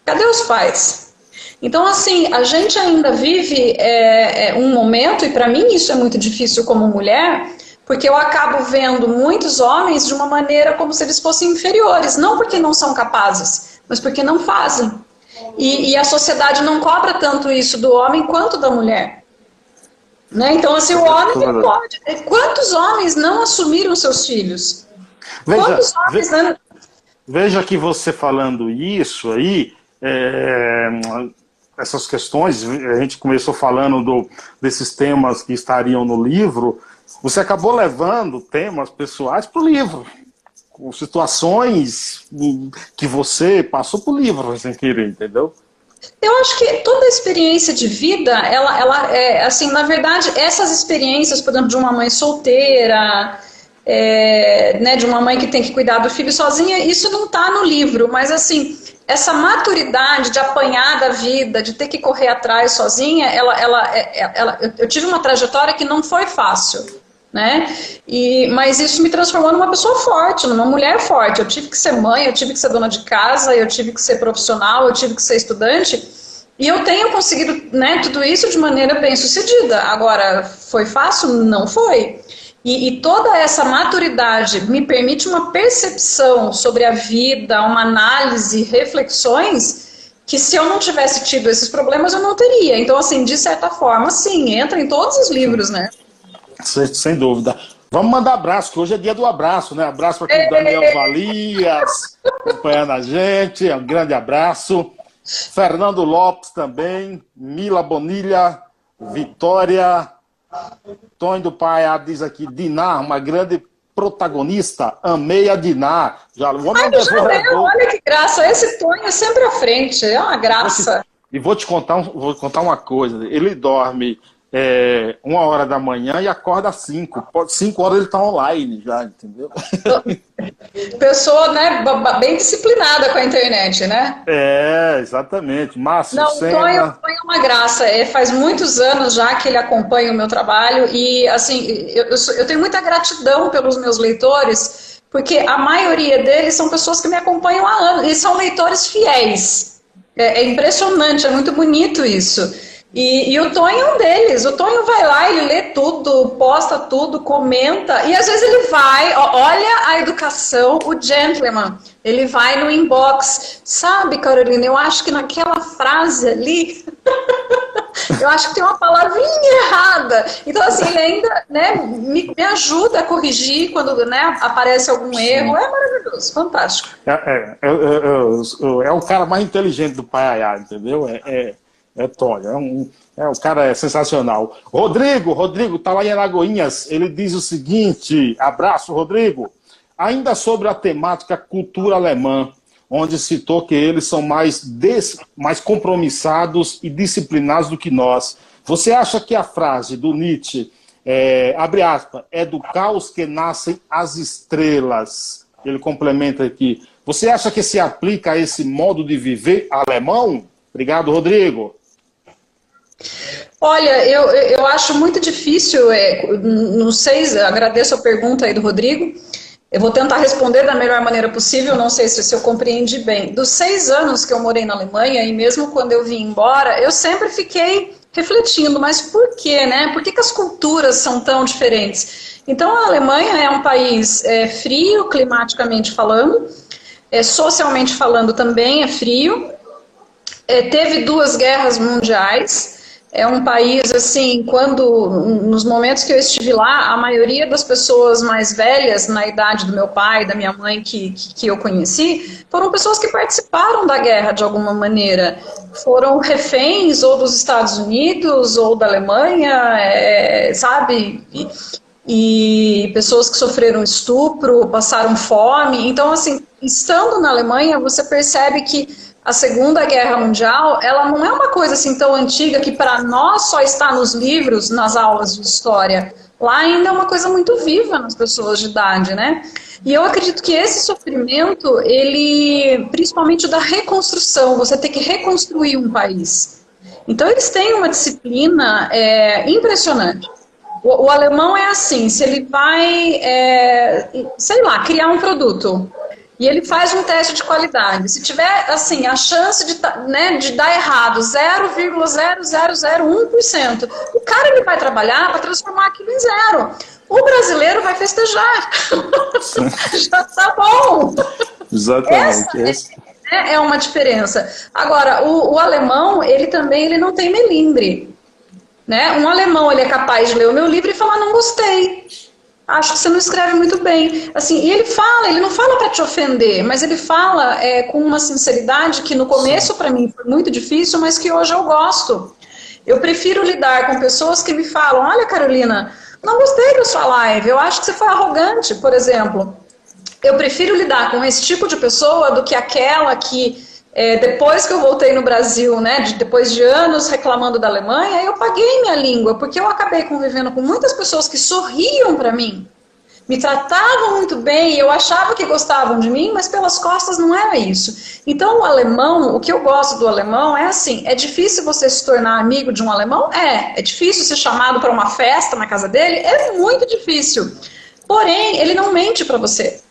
Cadê os pais? Então, assim, a gente ainda vive é, é, um momento, e para mim isso é muito difícil como mulher, porque eu acabo vendo muitos homens de uma maneira como se eles fossem inferiores, não porque não são capazes, mas porque não fazem. E, e a sociedade não cobra tanto isso do homem quanto da mulher. Né? Então, assim, o homem pode. Quantos homens não assumiram seus filhos? Veja, Quantos homens veja, não... veja que você falando isso aí, é, essas questões, a gente começou falando do, desses temas que estariam no livro, você acabou levando temas pessoais para o livro, com situações que você passou o livro sem querer, entendeu? Eu acho que toda experiência de vida, ela, ela é, assim, na verdade, essas experiências, por exemplo, de uma mãe solteira, é, né, de uma mãe que tem que cuidar do filho sozinha, isso não está no livro, mas assim, essa maturidade de apanhar da vida, de ter que correr atrás sozinha, ela, ela, é, é, ela, eu tive uma trajetória que não foi fácil né? E, mas isso me transformou numa pessoa forte, numa mulher forte. Eu tive que ser mãe, eu tive que ser dona de casa, eu tive que ser profissional, eu tive que ser estudante. E eu tenho conseguido né, tudo isso de maneira bem sucedida. Agora, foi fácil? Não foi. E, e, toda essa maturidade me permite uma percepção sobre a vida, uma análise, reflexões que se eu não tivesse tido esses problemas eu não teria. Então, assim, de certa forma, sim, entra em todos os livros, né? Sem, sem dúvida. Vamos mandar abraço, que hoje é dia do abraço, né? Abraço para o Daniel Valias, acompanhando a gente. Um grande abraço. Fernando Lopes também, Mila Bonilha, Vitória, Tony do Pai diz aqui, Dinar, uma grande protagonista, amei a Dinar. Já, vamos Ai, já olha que graça, esse Tony é sempre à frente, é uma graça. E vou te contar, vou contar uma coisa, ele dorme é, uma hora da manhã e acorda às cinco. Cinco horas ele está online já, entendeu? Pessoa, né, bem disciplinada com a internet, né? É, exatamente. Márcio, Não, Senna... o Tonho, é uma graça. É, faz muitos anos já que ele acompanha o meu trabalho e, assim, eu, eu, eu tenho muita gratidão pelos meus leitores, porque a maioria deles são pessoas que me acompanham há anos e são leitores fiéis. É, é impressionante, é muito bonito isso. E, e, o Tonho é um deles. O Tonho vai lá, ele lê tudo, posta tudo, comenta. E às vezes ele vai, olha a educação, o gentleman. Ele vai no inbox. Sabe, Carolina, eu acho que naquela frase ali. eu acho que tem uma palavrinha errada. Então, assim, ele ainda né, me, me ajuda a corrigir quando né, aparece algum erro. É maravilhoso, fantástico. É, é, é, é, é o cara mais inteligente do Paiaiá, entendeu? É, é, Tony, é, um, é, o cara é sensacional. Rodrigo, Rodrigo, tá lá em Alagoinhas, ele diz o seguinte, abraço, Rodrigo. Ainda sobre a temática cultura alemã, onde citou que eles são mais, des, mais compromissados e disciplinados do que nós. Você acha que a frase do Nietzsche, é, abre aspas, é do caos que nascem as estrelas? Ele complementa aqui. Você acha que se aplica a esse modo de viver alemão? Obrigado, Rodrigo. Olha, eu, eu acho muito difícil, é, não sei, agradeço a pergunta aí do Rodrigo. Eu vou tentar responder da melhor maneira possível, não sei se, se eu compreendi bem. Dos seis anos que eu morei na Alemanha, e mesmo quando eu vim embora, eu sempre fiquei refletindo, mas por quê, né? Por que, que as culturas são tão diferentes? Então, a Alemanha é um país é, frio, climaticamente falando, é, socialmente falando também é frio, é, teve duas guerras mundiais, é um país assim, quando nos momentos que eu estive lá, a maioria das pessoas mais velhas na idade do meu pai, da minha mãe que, que, que eu conheci, foram pessoas que participaram da guerra de alguma maneira, foram reféns ou dos Estados Unidos ou da Alemanha, é, sabe? E, e pessoas que sofreram estupro, passaram fome. Então, assim, estando na Alemanha, você percebe que a Segunda Guerra Mundial, ela não é uma coisa assim tão antiga que para nós só está nos livros, nas aulas de história. Lá ainda é uma coisa muito viva nas pessoas de idade, né? E eu acredito que esse sofrimento, ele, principalmente da reconstrução, você tem que reconstruir um país. Então eles têm uma disciplina é, impressionante. O, o, alemão é assim, se ele vai, é, sei lá, criar um produto, e ele faz um teste de qualidade. Se tiver, assim, a chance de, né, de dar errado 0,0001%, o cara ele vai trabalhar para transformar aquilo em zero. O brasileiro vai festejar. Já tá bom. Exatamente. Essa é, é uma diferença. Agora, o, o alemão, ele também ele não tem melindre. Né? Um alemão ele é capaz de ler o meu livro e falar não gostei acho que você não escreve muito bem. Assim, e ele fala, ele não fala para te ofender, mas ele fala é, com uma sinceridade que no começo para mim foi muito difícil, mas que hoje eu gosto. Eu prefiro lidar com pessoas que me falam: Olha, Carolina, não gostei da sua live, eu acho que você foi arrogante, por exemplo. Eu prefiro lidar com esse tipo de pessoa do que aquela que é, depois que eu voltei no Brasil, né, de, depois de anos reclamando da Alemanha, eu paguei minha língua, porque eu acabei convivendo com muitas pessoas que sorriam para mim, me tratavam muito bem, eu achava que gostavam de mim, mas pelas costas não era isso. Então, o alemão, o que eu gosto do alemão é assim: é difícil você se tornar amigo de um alemão? É. É difícil ser chamado para uma festa na casa dele? É muito difícil. Porém, ele não mente para você.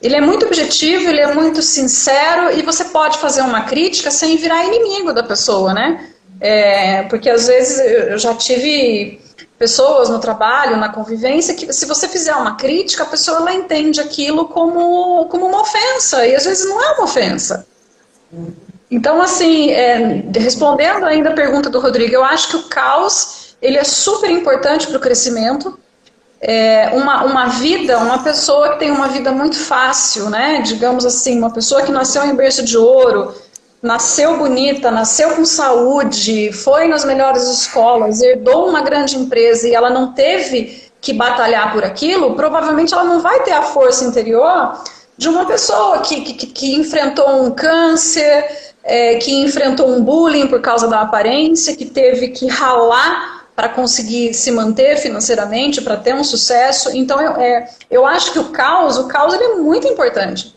Ele é muito objetivo, ele é muito sincero e você pode fazer uma crítica sem virar inimigo da pessoa, né? É, porque às vezes eu já tive pessoas no trabalho, na convivência, que se você fizer uma crítica, a pessoa ela entende aquilo como, como uma ofensa, e às vezes não é uma ofensa. Então, assim, é, respondendo ainda a pergunta do Rodrigo, eu acho que o caos ele é super importante para o crescimento, é, uma, uma vida, uma pessoa que tem uma vida muito fácil, né? Digamos assim, uma pessoa que nasceu em berço de ouro, nasceu bonita, nasceu com saúde, foi nas melhores escolas, herdou uma grande empresa e ela não teve que batalhar por aquilo, provavelmente ela não vai ter a força interior de uma pessoa que, que, que enfrentou um câncer, é, que enfrentou um bullying por causa da aparência, que teve que ralar para conseguir se manter financeiramente, para ter um sucesso. Então, eu, é, eu acho que o caos, o caos ele é muito importante.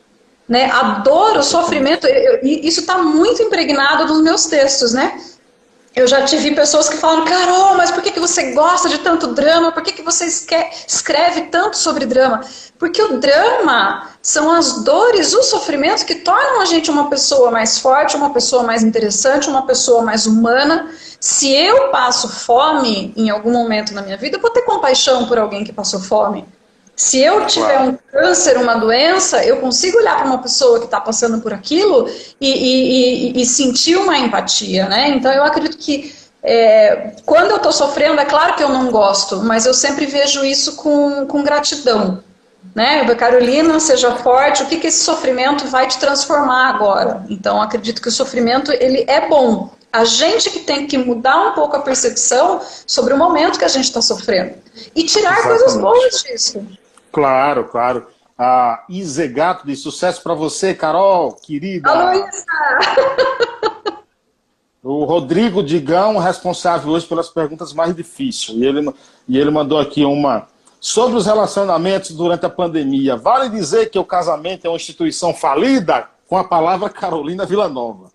Né? A dor, o sofrimento, eu, isso está muito impregnado nos meus textos, né? Eu já tive pessoas que falam, Carol, mas por que, que você gosta de tanto drama? Por que, que você escreve tanto sobre drama? Porque o drama são as dores, os sofrimentos que tornam a gente uma pessoa mais forte, uma pessoa mais interessante, uma pessoa mais humana. Se eu passo fome em algum momento na minha vida, eu vou ter compaixão por alguém que passou fome. Se eu tiver claro. um câncer, uma doença, eu consigo olhar para uma pessoa que está passando por aquilo e, e, e, e, sentir uma empatia, né? Então eu acredito que é, quando eu estou sofrendo, é claro que eu não gosto, mas eu sempre vejo isso com, com gratidão. Né? Carolina, seja forte, o que, que esse sofrimento vai te transformar agora? Então acredito que o sofrimento ele é bom. A gente que tem que mudar um pouco a percepção sobre o momento que a gente está sofrendo. E tirar Exatamente. coisas boas disso. Claro, claro. A Izegato de sucesso para você, Carol, querida. Aloísa! O Rodrigo Digão, responsável hoje pelas perguntas mais difíceis. E ele, e ele mandou aqui uma. Sobre os relacionamentos durante a pandemia, vale dizer que o casamento é uma instituição falida? Com a palavra Carolina Villanova.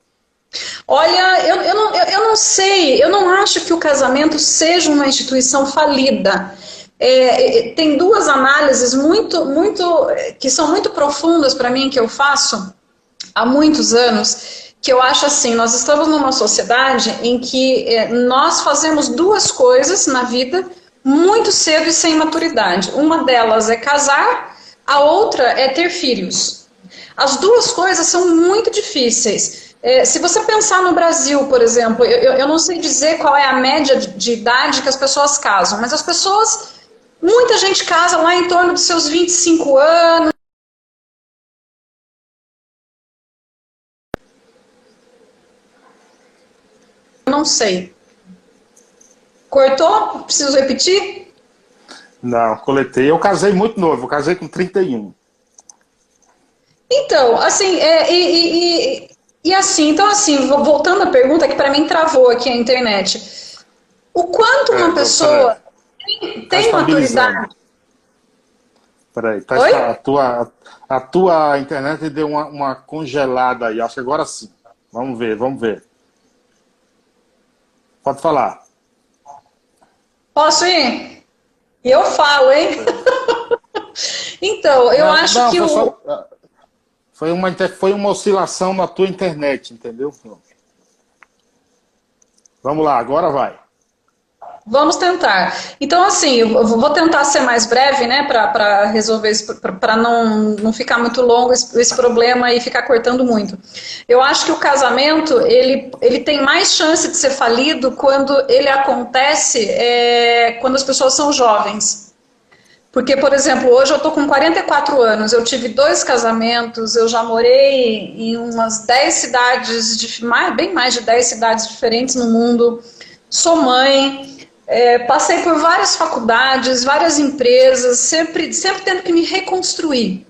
Olha, eu, eu, não, eu, eu não sei, eu não acho que o casamento seja uma instituição falida. É, é, tem duas análises muito, muito, que são muito profundas para mim que eu faço há muitos anos, que eu acho assim, nós estamos numa sociedade em que é, nós fazemos duas coisas na vida muito cedo e sem maturidade. Uma delas é casar, a outra é ter filhos. As duas coisas são muito difíceis. É, se você pensar no Brasil, por exemplo, eu, eu não sei dizer qual é a média de idade que as pessoas casam, mas as pessoas Muita gente casa lá em torno dos seus 25 anos. Não sei. Cortou? Preciso repetir? Não, coletei. Eu casei muito novo, eu casei com 31. Então, assim, é, e, e, e, e, assim, então assim, voltando à pergunta que para mim travou aqui a internet. O quanto uma é, pessoa tem, tem tá maturidade. Peraí, tá, a, tua, a tua internet deu uma, uma congelada aí. Acho que agora sim. Vamos ver, vamos ver. Pode falar. Posso ir? Eu falo, hein? então, eu não, acho não, que foi o. Só, foi, uma, foi uma oscilação na tua internet, entendeu? Vamos lá, agora vai. Vamos tentar. Então, assim, eu vou tentar ser mais breve, né, para resolver para não, não ficar muito longo esse, esse, problema e ficar cortando muito. Eu acho que o casamento, ele, ele tem mais chance de ser falido quando ele acontece é, quando as pessoas são jovens. Porque, por exemplo, hoje eu estou com 44 anos, eu tive dois casamentos, eu já morei em umas 10 cidades, de, mais, bem mais de 10 cidades diferentes no mundo, sou mãe, é, passei por várias faculdades, várias empresas, sempre, sempre tendo que me reconstruir.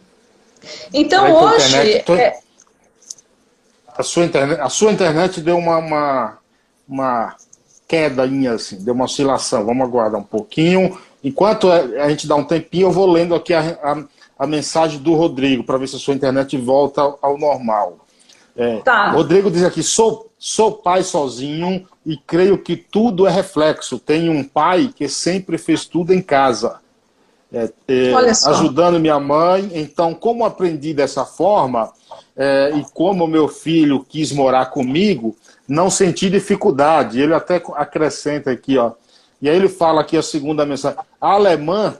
Então hoje. Internet, é... a, sua internet, a sua internet deu uma, uma, uma quedainha, assim, deu uma oscilação. Vamos aguardar um pouquinho. Enquanto a gente dá um tempinho, eu vou lendo aqui a, a, a mensagem do Rodrigo para ver se a sua internet volta ao, ao normal. É, tá. Rodrigo diz aqui: sou, sou pai sozinho e creio que tudo é reflexo. Tenho um pai que sempre fez tudo em casa, é, é, ajudando minha mãe. Então, como aprendi dessa forma é, e como meu filho quis morar comigo, não senti dificuldade. Ele até acrescenta aqui, ó. E aí ele fala aqui a segunda mensagem: a alemã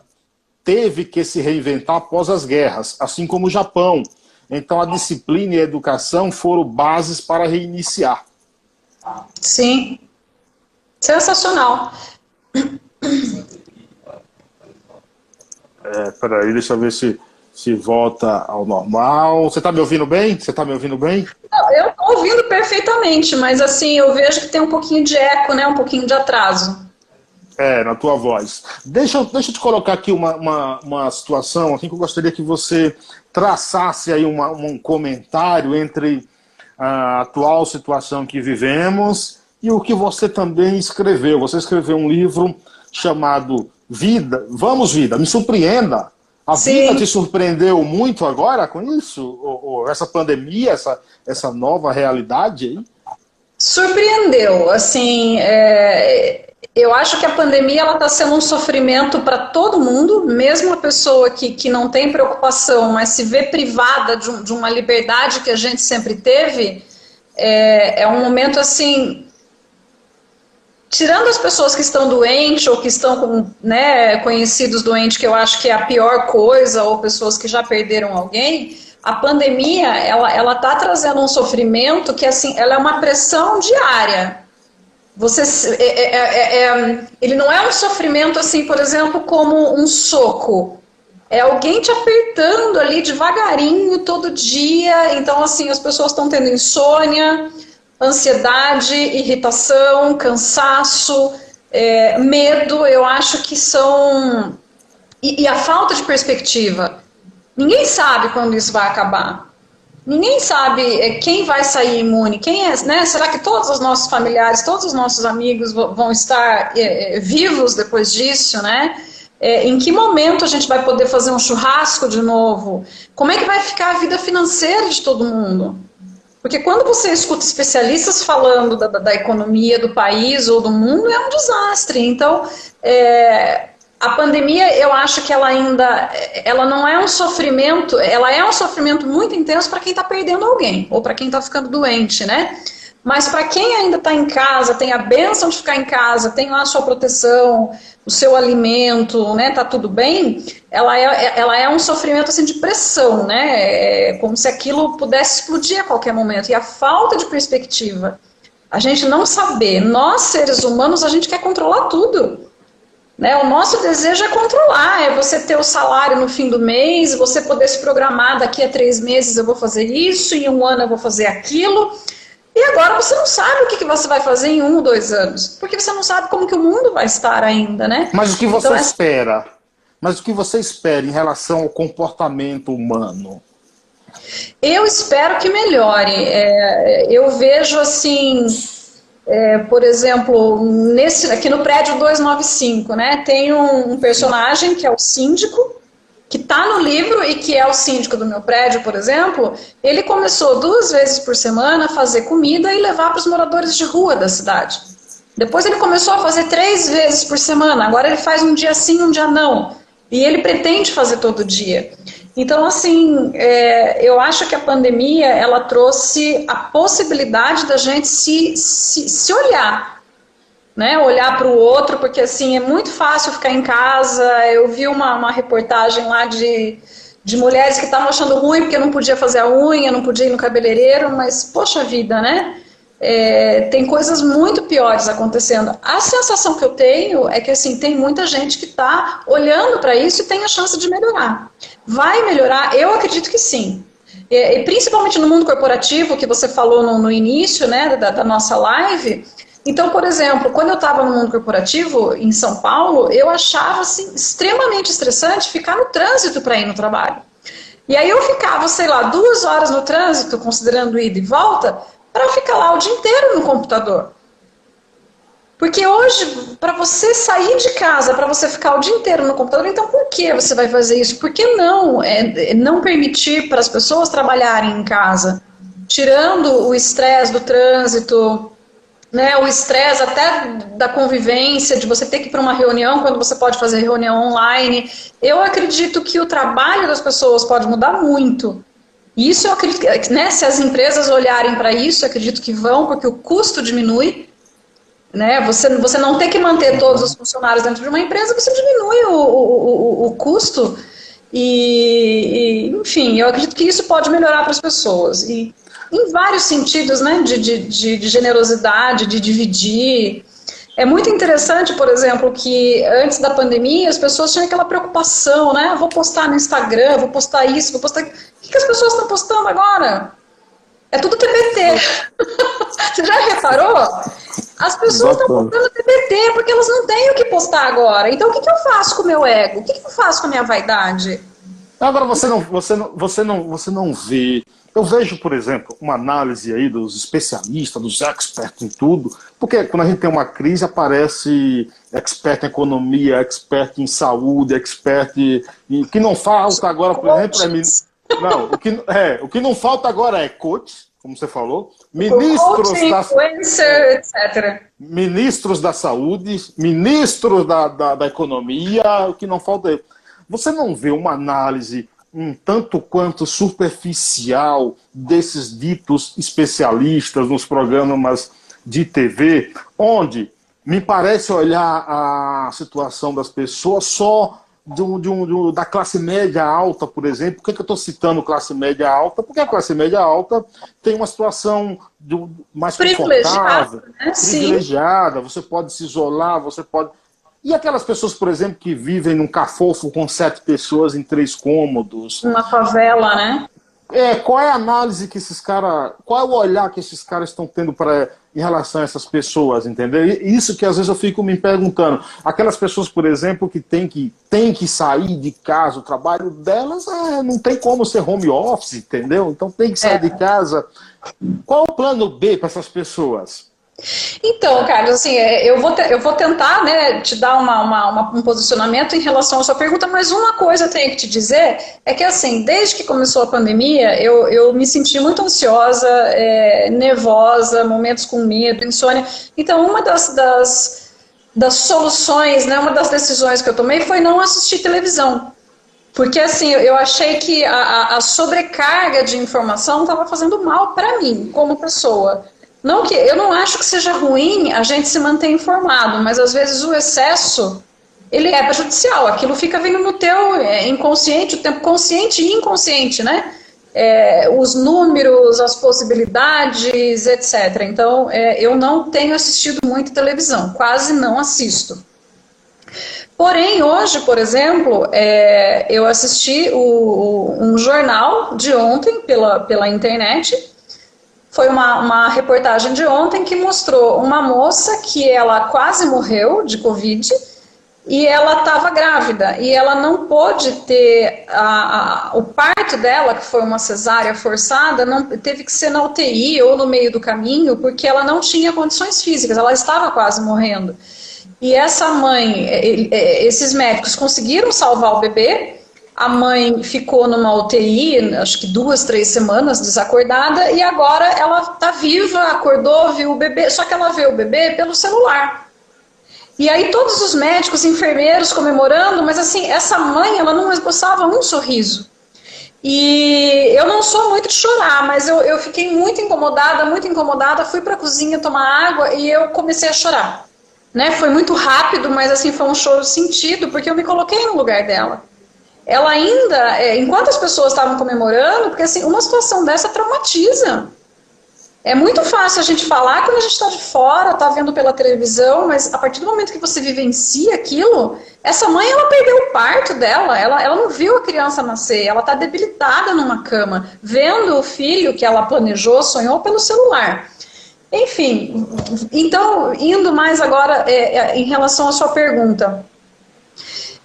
teve que se reinventar após as guerras, assim como o Japão. Então, a disciplina e a educação foram bases para reiniciar. Sim. Sensacional. É, peraí, deixa eu ver se, se volta ao normal. Você está me ouvindo bem? Você está me ouvindo bem? eu estou ouvindo perfeitamente, mas assim, eu vejo que tem um pouquinho de eco, né? Um pouquinho de atraso. É, na tua voz. Deixa, deixa eu te colocar aqui uma, uma, uma situação assim, que eu gostaria que você traçasse aí uma, um comentário entre a atual situação que vivemos e o que você também escreveu. Você escreveu um livro chamado Vida, Vamos Vida, me surpreenda. A Sim. vida te surpreendeu muito agora com isso? Ou, ou essa pandemia, essa, essa nova realidade aí? Surpreendeu, assim, é, eu acho que a pandemia ela está sendo um sofrimento para todo mundo, mesmo a pessoa que, que não tem preocupação, mas se vê privada de, um, de uma liberdade que a gente sempre teve, é, é um momento assim tirando as pessoas que estão doentes ou que estão com né, conhecidos doentes, que eu acho que é a pior coisa, ou pessoas que já perderam alguém, a pandemia ela está trazendo um sofrimento que assim ela é uma pressão diária. Você é, é, é, é, ele não é um sofrimento assim, por exemplo, como um soco. É alguém te apertando ali devagarinho todo dia. Então, assim, as pessoas estão tendo insônia, ansiedade, irritação, cansaço, é, medo, eu acho que são. E, e, a falta de perspectiva. Ninguém sabe quando isso vai acabar. Ninguém sabe é, quem vai sair imune, quem é, né? Será que todos os nossos familiares, todos os nossos amigos vão estar é, vivos depois disso, né? É, em que momento a gente vai poder fazer um churrasco de novo? Como é que vai ficar a vida financeira de todo mundo? Porque quando você escuta especialistas falando da, da, economia do país ou do mundo, é um desastre. Então, é, a pandemia, eu acho que ela ainda, ela não é um sofrimento, ela é um sofrimento muito intenso para quem está perdendo alguém ou para quem está ficando doente, né? Mas para quem ainda está em casa, tem a benção de ficar em casa, tem lá a sua proteção, o seu alimento, né, tá tudo bem, ela é, ela é um sofrimento assim de pressão, né? É como se aquilo pudesse explodir a qualquer momento. E a falta de perspectiva, a gente não saber, nós seres humanos, a gente quer controlar tudo. Né? O nosso desejo é controlar, é você ter o salário no fim do mês, você poder se programar daqui a três meses eu vou fazer isso, em um ano eu vou fazer aquilo. E agora você não sabe o que, que você vai fazer em um ou dois anos, porque você não sabe como que o mundo vai estar ainda, né? Mas o que você então, é espera? Mas o que você espera em relação ao comportamento humano? Eu espero que melhore. É, eu vejo assim, é, por exemplo, nesse, aqui no prédio 295, né, tem um, um personagem que é o síndico, que está no livro e que é o síndico do meu prédio, por exemplo, ele começou duas vezes por semana a fazer comida e levar para os moradores de rua da cidade. Depois ele começou a fazer três vezes por semana, agora ele faz um dia sim, um dia não. E ele pretende fazer todo dia. Então, assim, é, eu acho que a pandemia ela trouxe a possibilidade da gente se, se, se olhar né, olhar para o outro, porque assim é muito fácil ficar em casa. Eu vi uma, uma reportagem lá de, de mulheres que estavam achando ruim porque não podia fazer a unha, não podia ir no cabeleireiro, mas poxa vida, né? É, tem coisas muito piores acontecendo. A sensação que eu tenho é que assim tem muita gente que está olhando para isso e tem a chance de melhorar. Vai melhorar? Eu acredito que sim. E, e principalmente no mundo corporativo que você falou no, no início, né, da, da nossa live então, por exemplo, quando eu estava no mundo corporativo em São Paulo, eu achava assim, extremamente estressante ficar no trânsito para ir no trabalho. E aí eu ficava, sei lá, duas horas no trânsito, considerando ida e volta, para ficar lá o dia inteiro no computador. Porque hoje, para você sair de casa, para você ficar o dia inteiro no computador, então por que você vai fazer isso? Por que não, é, não permitir para as pessoas trabalharem em casa? Tirando o estresse do trânsito, né, o estresse até da convivência, de você ter que ir para uma reunião quando você pode fazer reunião online. Eu acredito que o trabalho das pessoas pode mudar muito. Isso eu acredito, né, se as empresas olharem para isso, eu acredito que vão, porque o custo diminui. Né, você, você não tem que manter todos os funcionários dentro de uma empresa, você diminui o, o, o, o custo. E, e, enfim, eu acredito que isso pode melhorar para as pessoas. E em vários sentidos, né? De, de, de generosidade, de dividir. É muito interessante, por exemplo, que antes da pandemia as pessoas tinham aquela preocupação, né? Vou postar no Instagram, vou postar isso, vou postar. O que, que as pessoas estão postando agora? É tudo TBT. Você já reparou? As pessoas estão postando TBT porque elas não têm o que postar agora. Então o que, que eu faço com o meu ego? O que, que eu faço com a minha vaidade? Agora você não, você não, você não, você não vê eu vejo, por exemplo, uma análise aí dos especialistas, dos experts em tudo, porque quando a gente tem uma crise aparece expert em economia, expert em saúde, expert em... O que não falta agora, por exemplo, é... Não, o que, é, o que não falta agora é coach, como você falou, ministros da... Influencer, etc. Ministros da saúde, ministros da, da, da economia, o que não falta é... Você não vê uma análise um tanto quanto superficial desses ditos especialistas nos programas de TV, onde me parece olhar a situação das pessoas só de um, de um, de um, da classe média alta, por exemplo. Por que, que eu estou citando classe média alta? Porque a classe média alta tem uma situação de, mais confortável, né? privilegiada, você pode se isolar, você pode. E aquelas pessoas, por exemplo, que vivem num cafofo com sete pessoas em três cômodos. Uma favela, né? É, qual é a análise que esses caras. Qual é o olhar que esses caras estão tendo para em relação a essas pessoas, entendeu? Isso que às vezes eu fico me perguntando. Aquelas pessoas, por exemplo, que têm que, têm que sair de casa, o trabalho delas é, não tem como ser home office, entendeu? Então tem que sair é. de casa. Qual o plano B para essas pessoas? Então, Carlos, assim, é, eu vou, eu vou tentar né, te dar uma, uma, uma, um posicionamento em relação à sua pergunta, mas uma coisa eu tenho que te dizer é que, assim, desde que começou a pandemia, eu, eu me senti muito ansiosa, é, nervosa, momentos com medo, insônia. Então, uma das, das, das soluções, né, uma das decisões que eu tomei foi não assistir televisão. Porque, assim, eu achei que a, a sobrecarga de informação estava fazendo mal para mim, como pessoa. Não que eu não acho que seja ruim a gente se manter informado, mas às vezes o excesso ele é prejudicial. Aquilo fica vindo no teu é, inconsciente, o tempo consciente e inconsciente, né? É, os números, as possibilidades, etc. Então, é, eu não tenho assistido muito televisão, quase não assisto. Porém, hoje, por exemplo, é, eu assisti o, um jornal de ontem pela, pela internet foi uma, uma reportagem de ontem que mostrou uma moça que ela quase morreu de Covid e ela estava grávida e ela não pôde ter a, a, o parto dela, que foi uma cesárea forçada, não teve que ser na UTI ou no meio do caminho, porque ela não tinha condições físicas, ela estava quase morrendo. E essa mãe, esses médicos conseguiram salvar o bebê, a mãe ficou numa UTI, acho que duas, três semanas desacordada, e agora ela está viva, acordou, viu o bebê, só que ela vê o bebê pelo celular. E aí todos os médicos, enfermeiros comemorando, mas assim, essa mãe, ela não esboçava um sorriso. E eu não sou muito de chorar, mas eu, eu fiquei muito incomodada, muito incomodada, fui para a cozinha tomar água e eu comecei a chorar. Né? Foi muito rápido, mas assim, foi um choro sentido, porque eu me coloquei no lugar dela ela ainda, é, enquanto as pessoas estavam comemorando, porque assim, uma situação dessa traumatiza. É muito fácil a gente falar quando a gente está de fora, está vendo pela televisão, mas a partir do momento que você vivencia aquilo, essa mãe ela perdeu o parto dela, ela, ela não viu a criança nascer, ela está debilitada numa cama, vendo o filho que ela planejou, sonhou pelo celular. Enfim, então, indo mais agora é, é, em relação à sua pergunta.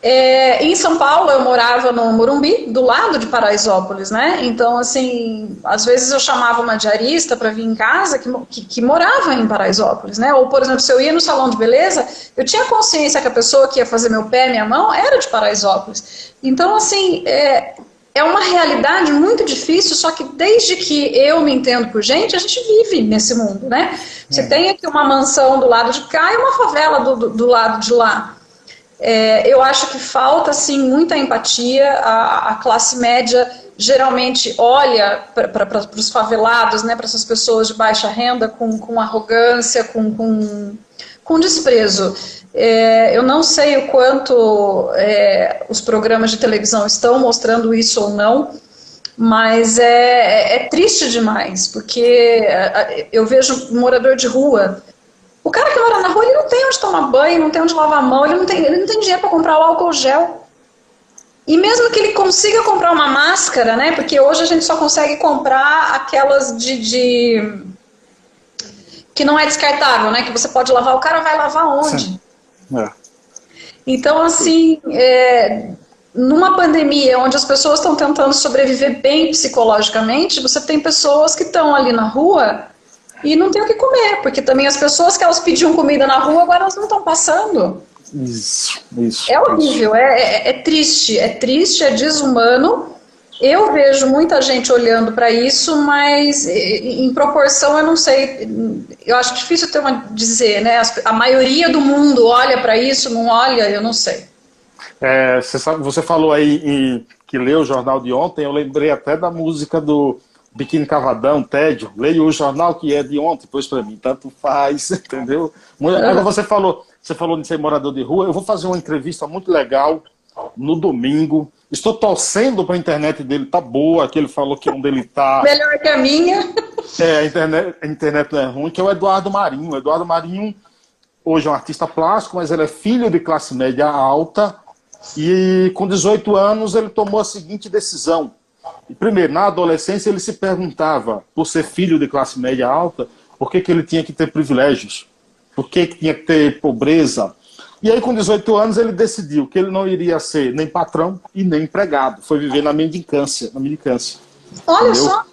É, em São Paulo eu morava no Morumbi, do lado de Paraisópolis, né? Então, assim, às vezes eu chamava uma diarista para vir em casa que, que, que, morava em Paraisópolis, né? Ou, por exemplo, se eu ia no salão de beleza, eu tinha consciência que a pessoa que ia fazer meu pé, minha mão, era de Paraisópolis. Então, assim, é, é uma realidade muito difícil, só que desde que eu me entendo por gente, a gente vive nesse mundo, né? Você é. tem aqui uma mansão do lado de cá e uma favela do, do, do lado de lá. É, eu acho que falta sim muita empatia. A, a classe média geralmente olha para os favelados, né, para essas pessoas de baixa renda com, com arrogância, com, com, com desprezo. É, eu não sei o quanto é, os programas de televisão estão mostrando isso ou não, mas é, é, é triste demais, porque é, eu vejo morador de rua o cara que mora na rua, ele não tem onde tomar banho, não tem onde lavar a mão, ele não tem, ele não tem dinheiro para comprar o álcool gel. E mesmo que ele consiga comprar uma máscara, né? Porque hoje a gente só consegue comprar aquelas de, de que não é descartável, né? Que você pode lavar, o cara vai lavar onde? É. Então, assim, é, numa pandemia onde as pessoas estão tentando sobreviver bem psicologicamente, você tem pessoas que estão ali na rua e não tem o que comer, porque também as pessoas que elas pediam comida na rua, agora elas não estão passando. Isso, isso. É horrível, é, é, é triste, é triste, é desumano. Eu vejo muita gente olhando para isso, mas em proporção eu não sei. Eu acho difícil ter uma dizer, né? A maioria do mundo olha para isso, não olha, eu não sei. É, você, sabe, você falou aí em, que leu o jornal de ontem, eu lembrei até da música do Biquíni Cavadão, Tédio, leio o jornal que é de ontem, pois para mim, tanto faz, entendeu? Agora você falou, você falou de ser morador de rua, eu vou fazer uma entrevista muito legal no domingo. Estou torcendo para a internet dele tá boa, que ele falou que onde ele tá. Melhor que a minha. É, a internet, a internet não é ruim, que é o Eduardo Marinho. O Eduardo Marinho hoje é um artista plástico, mas ele é filho de classe média alta. E com 18 anos ele tomou a seguinte decisão. Primeiro, na adolescência ele se perguntava, por ser filho de classe média alta, por que, que ele tinha que ter privilégios? Por que, que tinha que ter pobreza? E aí, com 18 anos, ele decidiu que ele não iria ser nem patrão e nem empregado. Foi viver na mendicância. Na mendicância. Olha Entendeu? só.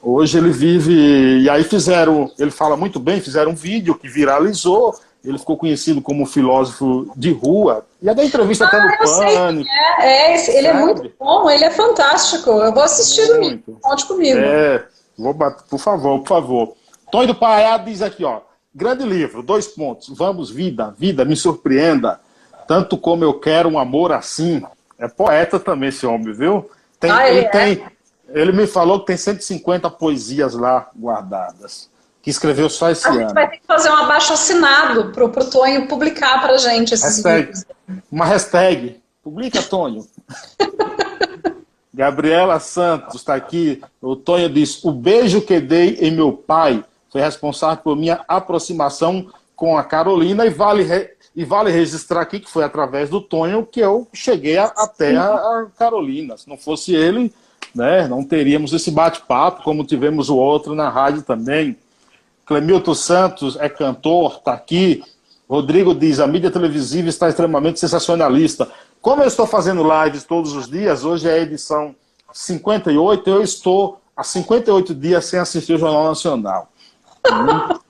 Hoje ele vive. E aí fizeram. Ele fala muito bem, fizeram um vídeo que viralizou. Ele ficou conhecido como filósofo de rua. E a da entrevista ah, até no Pânico. É, é, ele é muito bom, ele é fantástico. Eu vou assistir muito. Conte comigo. É, vou bater, por favor, por favor. Tony do Paiá diz aqui, ó. Grande livro, dois pontos. Vamos, vida, vida, me surpreenda. Tanto como eu quero um amor assim. É poeta também esse homem, viu? Tem, ah, ele, é? tem, ele me falou que tem 150 poesias lá guardadas. Que escreveu só esse ano. A gente vai ter que fazer um abaixo assinado para o Tonho publicar para gente esses hashtag, livros. Uma hashtag. Publica, Tonho. Gabriela Santos está aqui. O Tonho diz: O beijo que dei em meu pai foi responsável por minha aproximação com a Carolina e vale, re... e vale registrar aqui que foi através do Tonho que eu cheguei a... até a... a Carolina. Se não fosse ele, né, não teríamos esse bate-papo, como tivemos o outro na rádio também. Clemilton Santos é cantor, está aqui. Rodrigo diz: a mídia televisiva está extremamente sensacionalista. Como eu estou fazendo lives todos os dias, hoje é a edição 58, eu estou há 58 dias sem assistir o Jornal Nacional.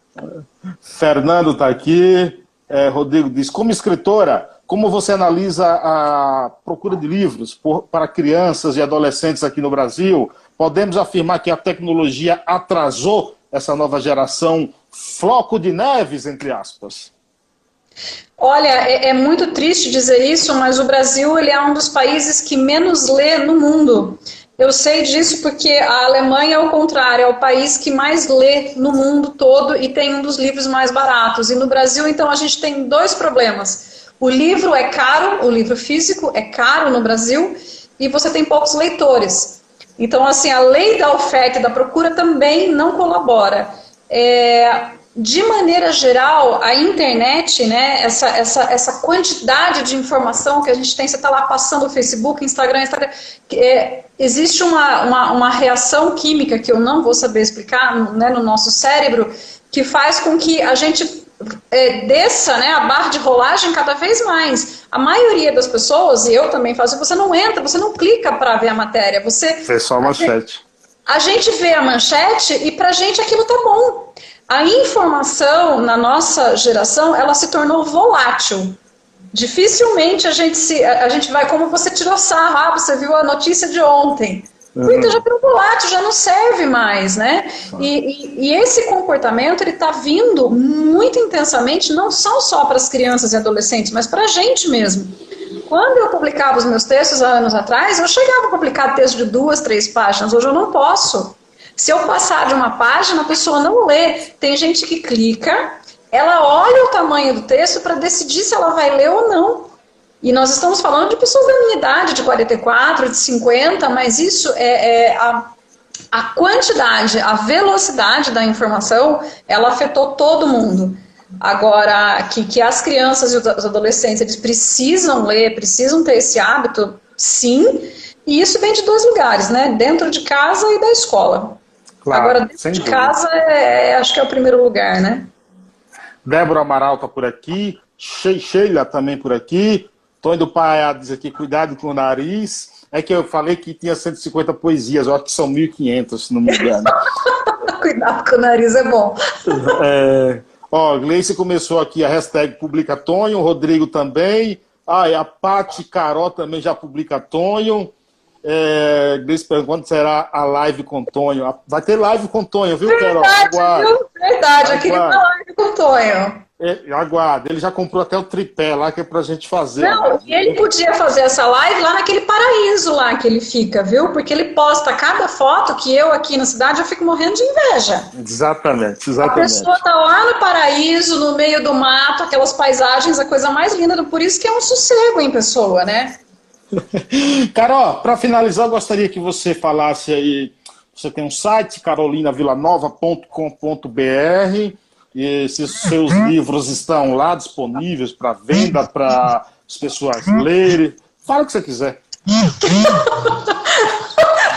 Fernando está aqui. É, Rodrigo diz: como escritora, como você analisa a procura de livros por, para crianças e adolescentes aqui no Brasil? Podemos afirmar que a tecnologia atrasou essa nova geração floco de neves, entre aspas? Olha, é, é, muito triste dizer isso, mas o Brasil ele é um dos países que menos lê no mundo. Eu sei disso porque a Alemanha, ao contrário, é o país que mais lê no mundo todo e tem um dos livros mais baratos. E no Brasil, então, a gente tem dois problemas. O livro é caro, o livro físico é caro no Brasil, e você tem poucos leitores. Então, assim, a lei da oferta e da procura também não colabora. É, de maneira geral, a internet, né, essa, essa, essa quantidade de informação que a gente tem, você está lá passando o Facebook, Instagram, Instagram, é, existe uma, uma, uma, reação química que eu não vou saber explicar né, no nosso cérebro, que faz com que a gente é, desça né, a barra de rolagem cada vez mais. A maioria das pessoas, e eu também faço, você não entra, você não clica para ver a matéria, você... Vê só a manchete. A gente vê a manchete e para a gente aquilo tá bom. A informação na nossa geração, ela se tornou volátil. Dificilmente a gente se, a gente vai como você tirou sarro, ah, você viu a notícia de ontem. Uhum. Então já virou volátil, já não serve mais, né? E, e, e esse comportamento ele está vindo muito intensamente, não só só para as crianças e adolescentes, mas para a gente mesmo. Quando eu publicava os meus textos há anos atrás, eu chegava a publicar texto de duas, três páginas. Hoje eu não posso. Se eu passar de uma página, a pessoa não lê. Tem gente que clica, ela olha o tamanho do texto para decidir se ela vai ler ou não. E nós estamos falando de pessoas da minha idade, de 44, de 50, mas isso é, é a, a quantidade, a velocidade da informação, ela afetou todo mundo. Agora, que, que as crianças e os adolescentes eles precisam ler, precisam ter esse hábito, sim, e isso vem de dois lugares, né? Dentro de casa e da escola. Claro, Agora, dentro de dúvida. casa, é, é, acho que é o primeiro lugar, né? Débora Amaral está por aqui, Sheila também por aqui, Tony do Pai diz aqui, cuidado com o nariz. É que eu falei que tinha 150 poesias, eu acho que são 1.500, se não me engano. cuidado com o nariz é bom. É, ó, Gleice começou aqui a hashtag publica Tonho, o Rodrigo também. Ah, a Pati Carol também já publica Tonho. É, Gleice pergunta quando será a live com Tonho. Vai ter live com Tonho, viu, Carol? Verdade, viu? Verdade, eu queria uma live com Tonho. Aguarda, ele já comprou até o tripé lá que é pra gente fazer. Não, e ele podia fazer essa live lá naquele paraíso lá que ele fica, viu? Porque ele posta cada foto que eu aqui na cidade eu fico morrendo de inveja. Exatamente, exatamente. A pessoa tá lá no paraíso, no meio do mato, aquelas paisagens, a coisa mais linda, por isso que é um sossego em pessoa, né? Carol, para finalizar, eu gostaria que você falasse aí. Você tem um site, carolinavillanova.com.br e se seus livros estão lá disponíveis para venda, para as pessoas lerem. Fala o que você quiser.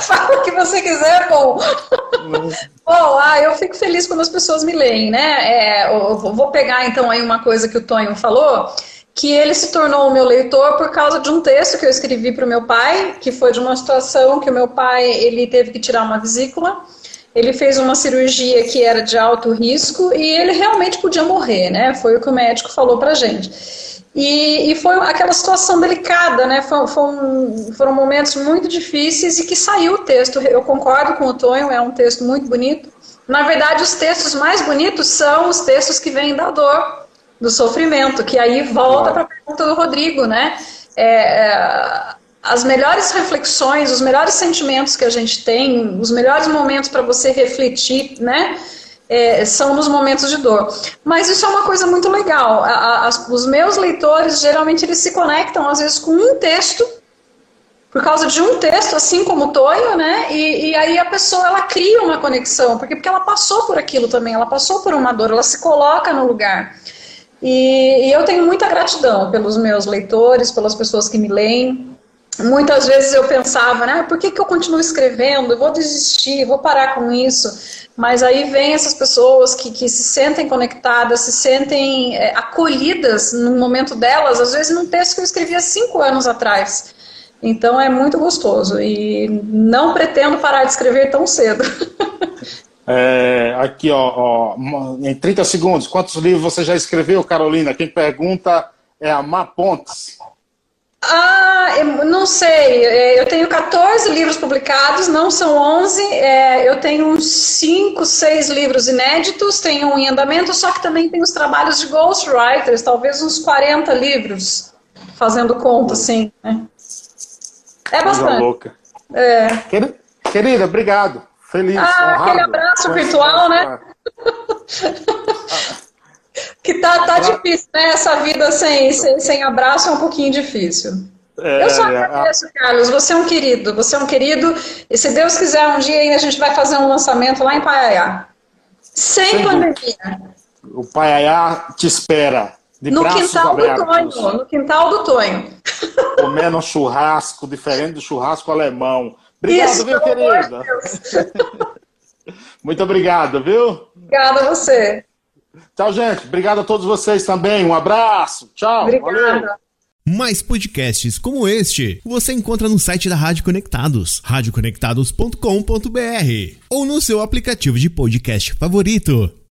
Fala o que você quiser, bom. bom, ah, eu fico feliz quando as pessoas me leem, né? É, vou pegar então aí uma coisa que o Tonho falou, que ele se tornou o meu leitor por causa de um texto que eu escrevi para o meu pai, que foi de uma situação que o meu pai ele teve que tirar uma vesícula ele fez uma cirurgia que era de alto risco e ele realmente podia morrer, né? Foi o que o médico falou pra gente. E, e foi aquela situação delicada, né? Foi, foi um, foram momentos muito difíceis e que saiu o texto. Eu concordo com o Tonho, é um texto muito bonito. Na verdade, os textos mais bonitos são os textos que vêm da dor, do sofrimento, que aí volta para a pergunta do Rodrigo, né? É, é, as melhores reflexões, os melhores sentimentos que a gente tem, os melhores momentos para você refletir, né? É, são nos momentos de dor. Mas isso é uma coisa muito legal. A, a, os meus leitores, geralmente, eles se conectam, às vezes, com um texto, por causa de um texto, assim como o Tonho, né? E, e, aí a pessoa, ela cria uma conexão, porque, porque ela passou por aquilo também, ela passou por uma dor, ela se coloca no lugar. E, e eu tenho muita gratidão pelos meus leitores, pelas pessoas que me leem, muitas vezes eu pensava, né, por que, que eu continuo escrevendo? Eu vou desistir, vou parar com isso. Mas aí vem essas pessoas que, que se sentem conectadas, se sentem é, acolhidas no momento delas, às vezes num texto que eu escrevi há cinco anos atrás. Então é muito gostoso e não pretendo parar de escrever tão cedo. É, aqui, ó, ó, em 30 segundos, quantos livros você já escreveu, Carolina? Quem pergunta é a Má Pontes. Ah, eu não sei. É, eu tenho 14 livros publicados, não são 11. É, eu tenho uns 5, 6 livros inéditos, tenho um em andamento, só que também tenho os trabalhos de ghostwriters, talvez uns 40 livros, fazendo conta, assim. Né? É bastante. louca. É. Querida, obrigado. Feliz. Ah, aquele abraço virtual, né? que tá, tá difícil, né? Essa vida sem, sem, sem abraço é um pouquinho difícil. É, eu só é, agradeço, Carlos. Você é um querido, você é um querido. E se Deus quiser, um dia ainda a gente vai fazer um lançamento lá em Paiaiá. Sem, Sem pandemia. O Paiaiá te espera. no quintal abertos. do Tonho. No quintal do Tonho. Comendo um churrasco, diferente do churrasco alemão. Obrigado, Isso, viu, querida? Muito obrigado, viu? Obrigada a você. Tchau, gente. Obrigado a todos vocês também. Um abraço. Tchau. Obrigada. Valeu. Mais podcasts como este você encontra no site da Rádio Conectados, radioconectados.com.br ou no seu aplicativo de podcast favorito.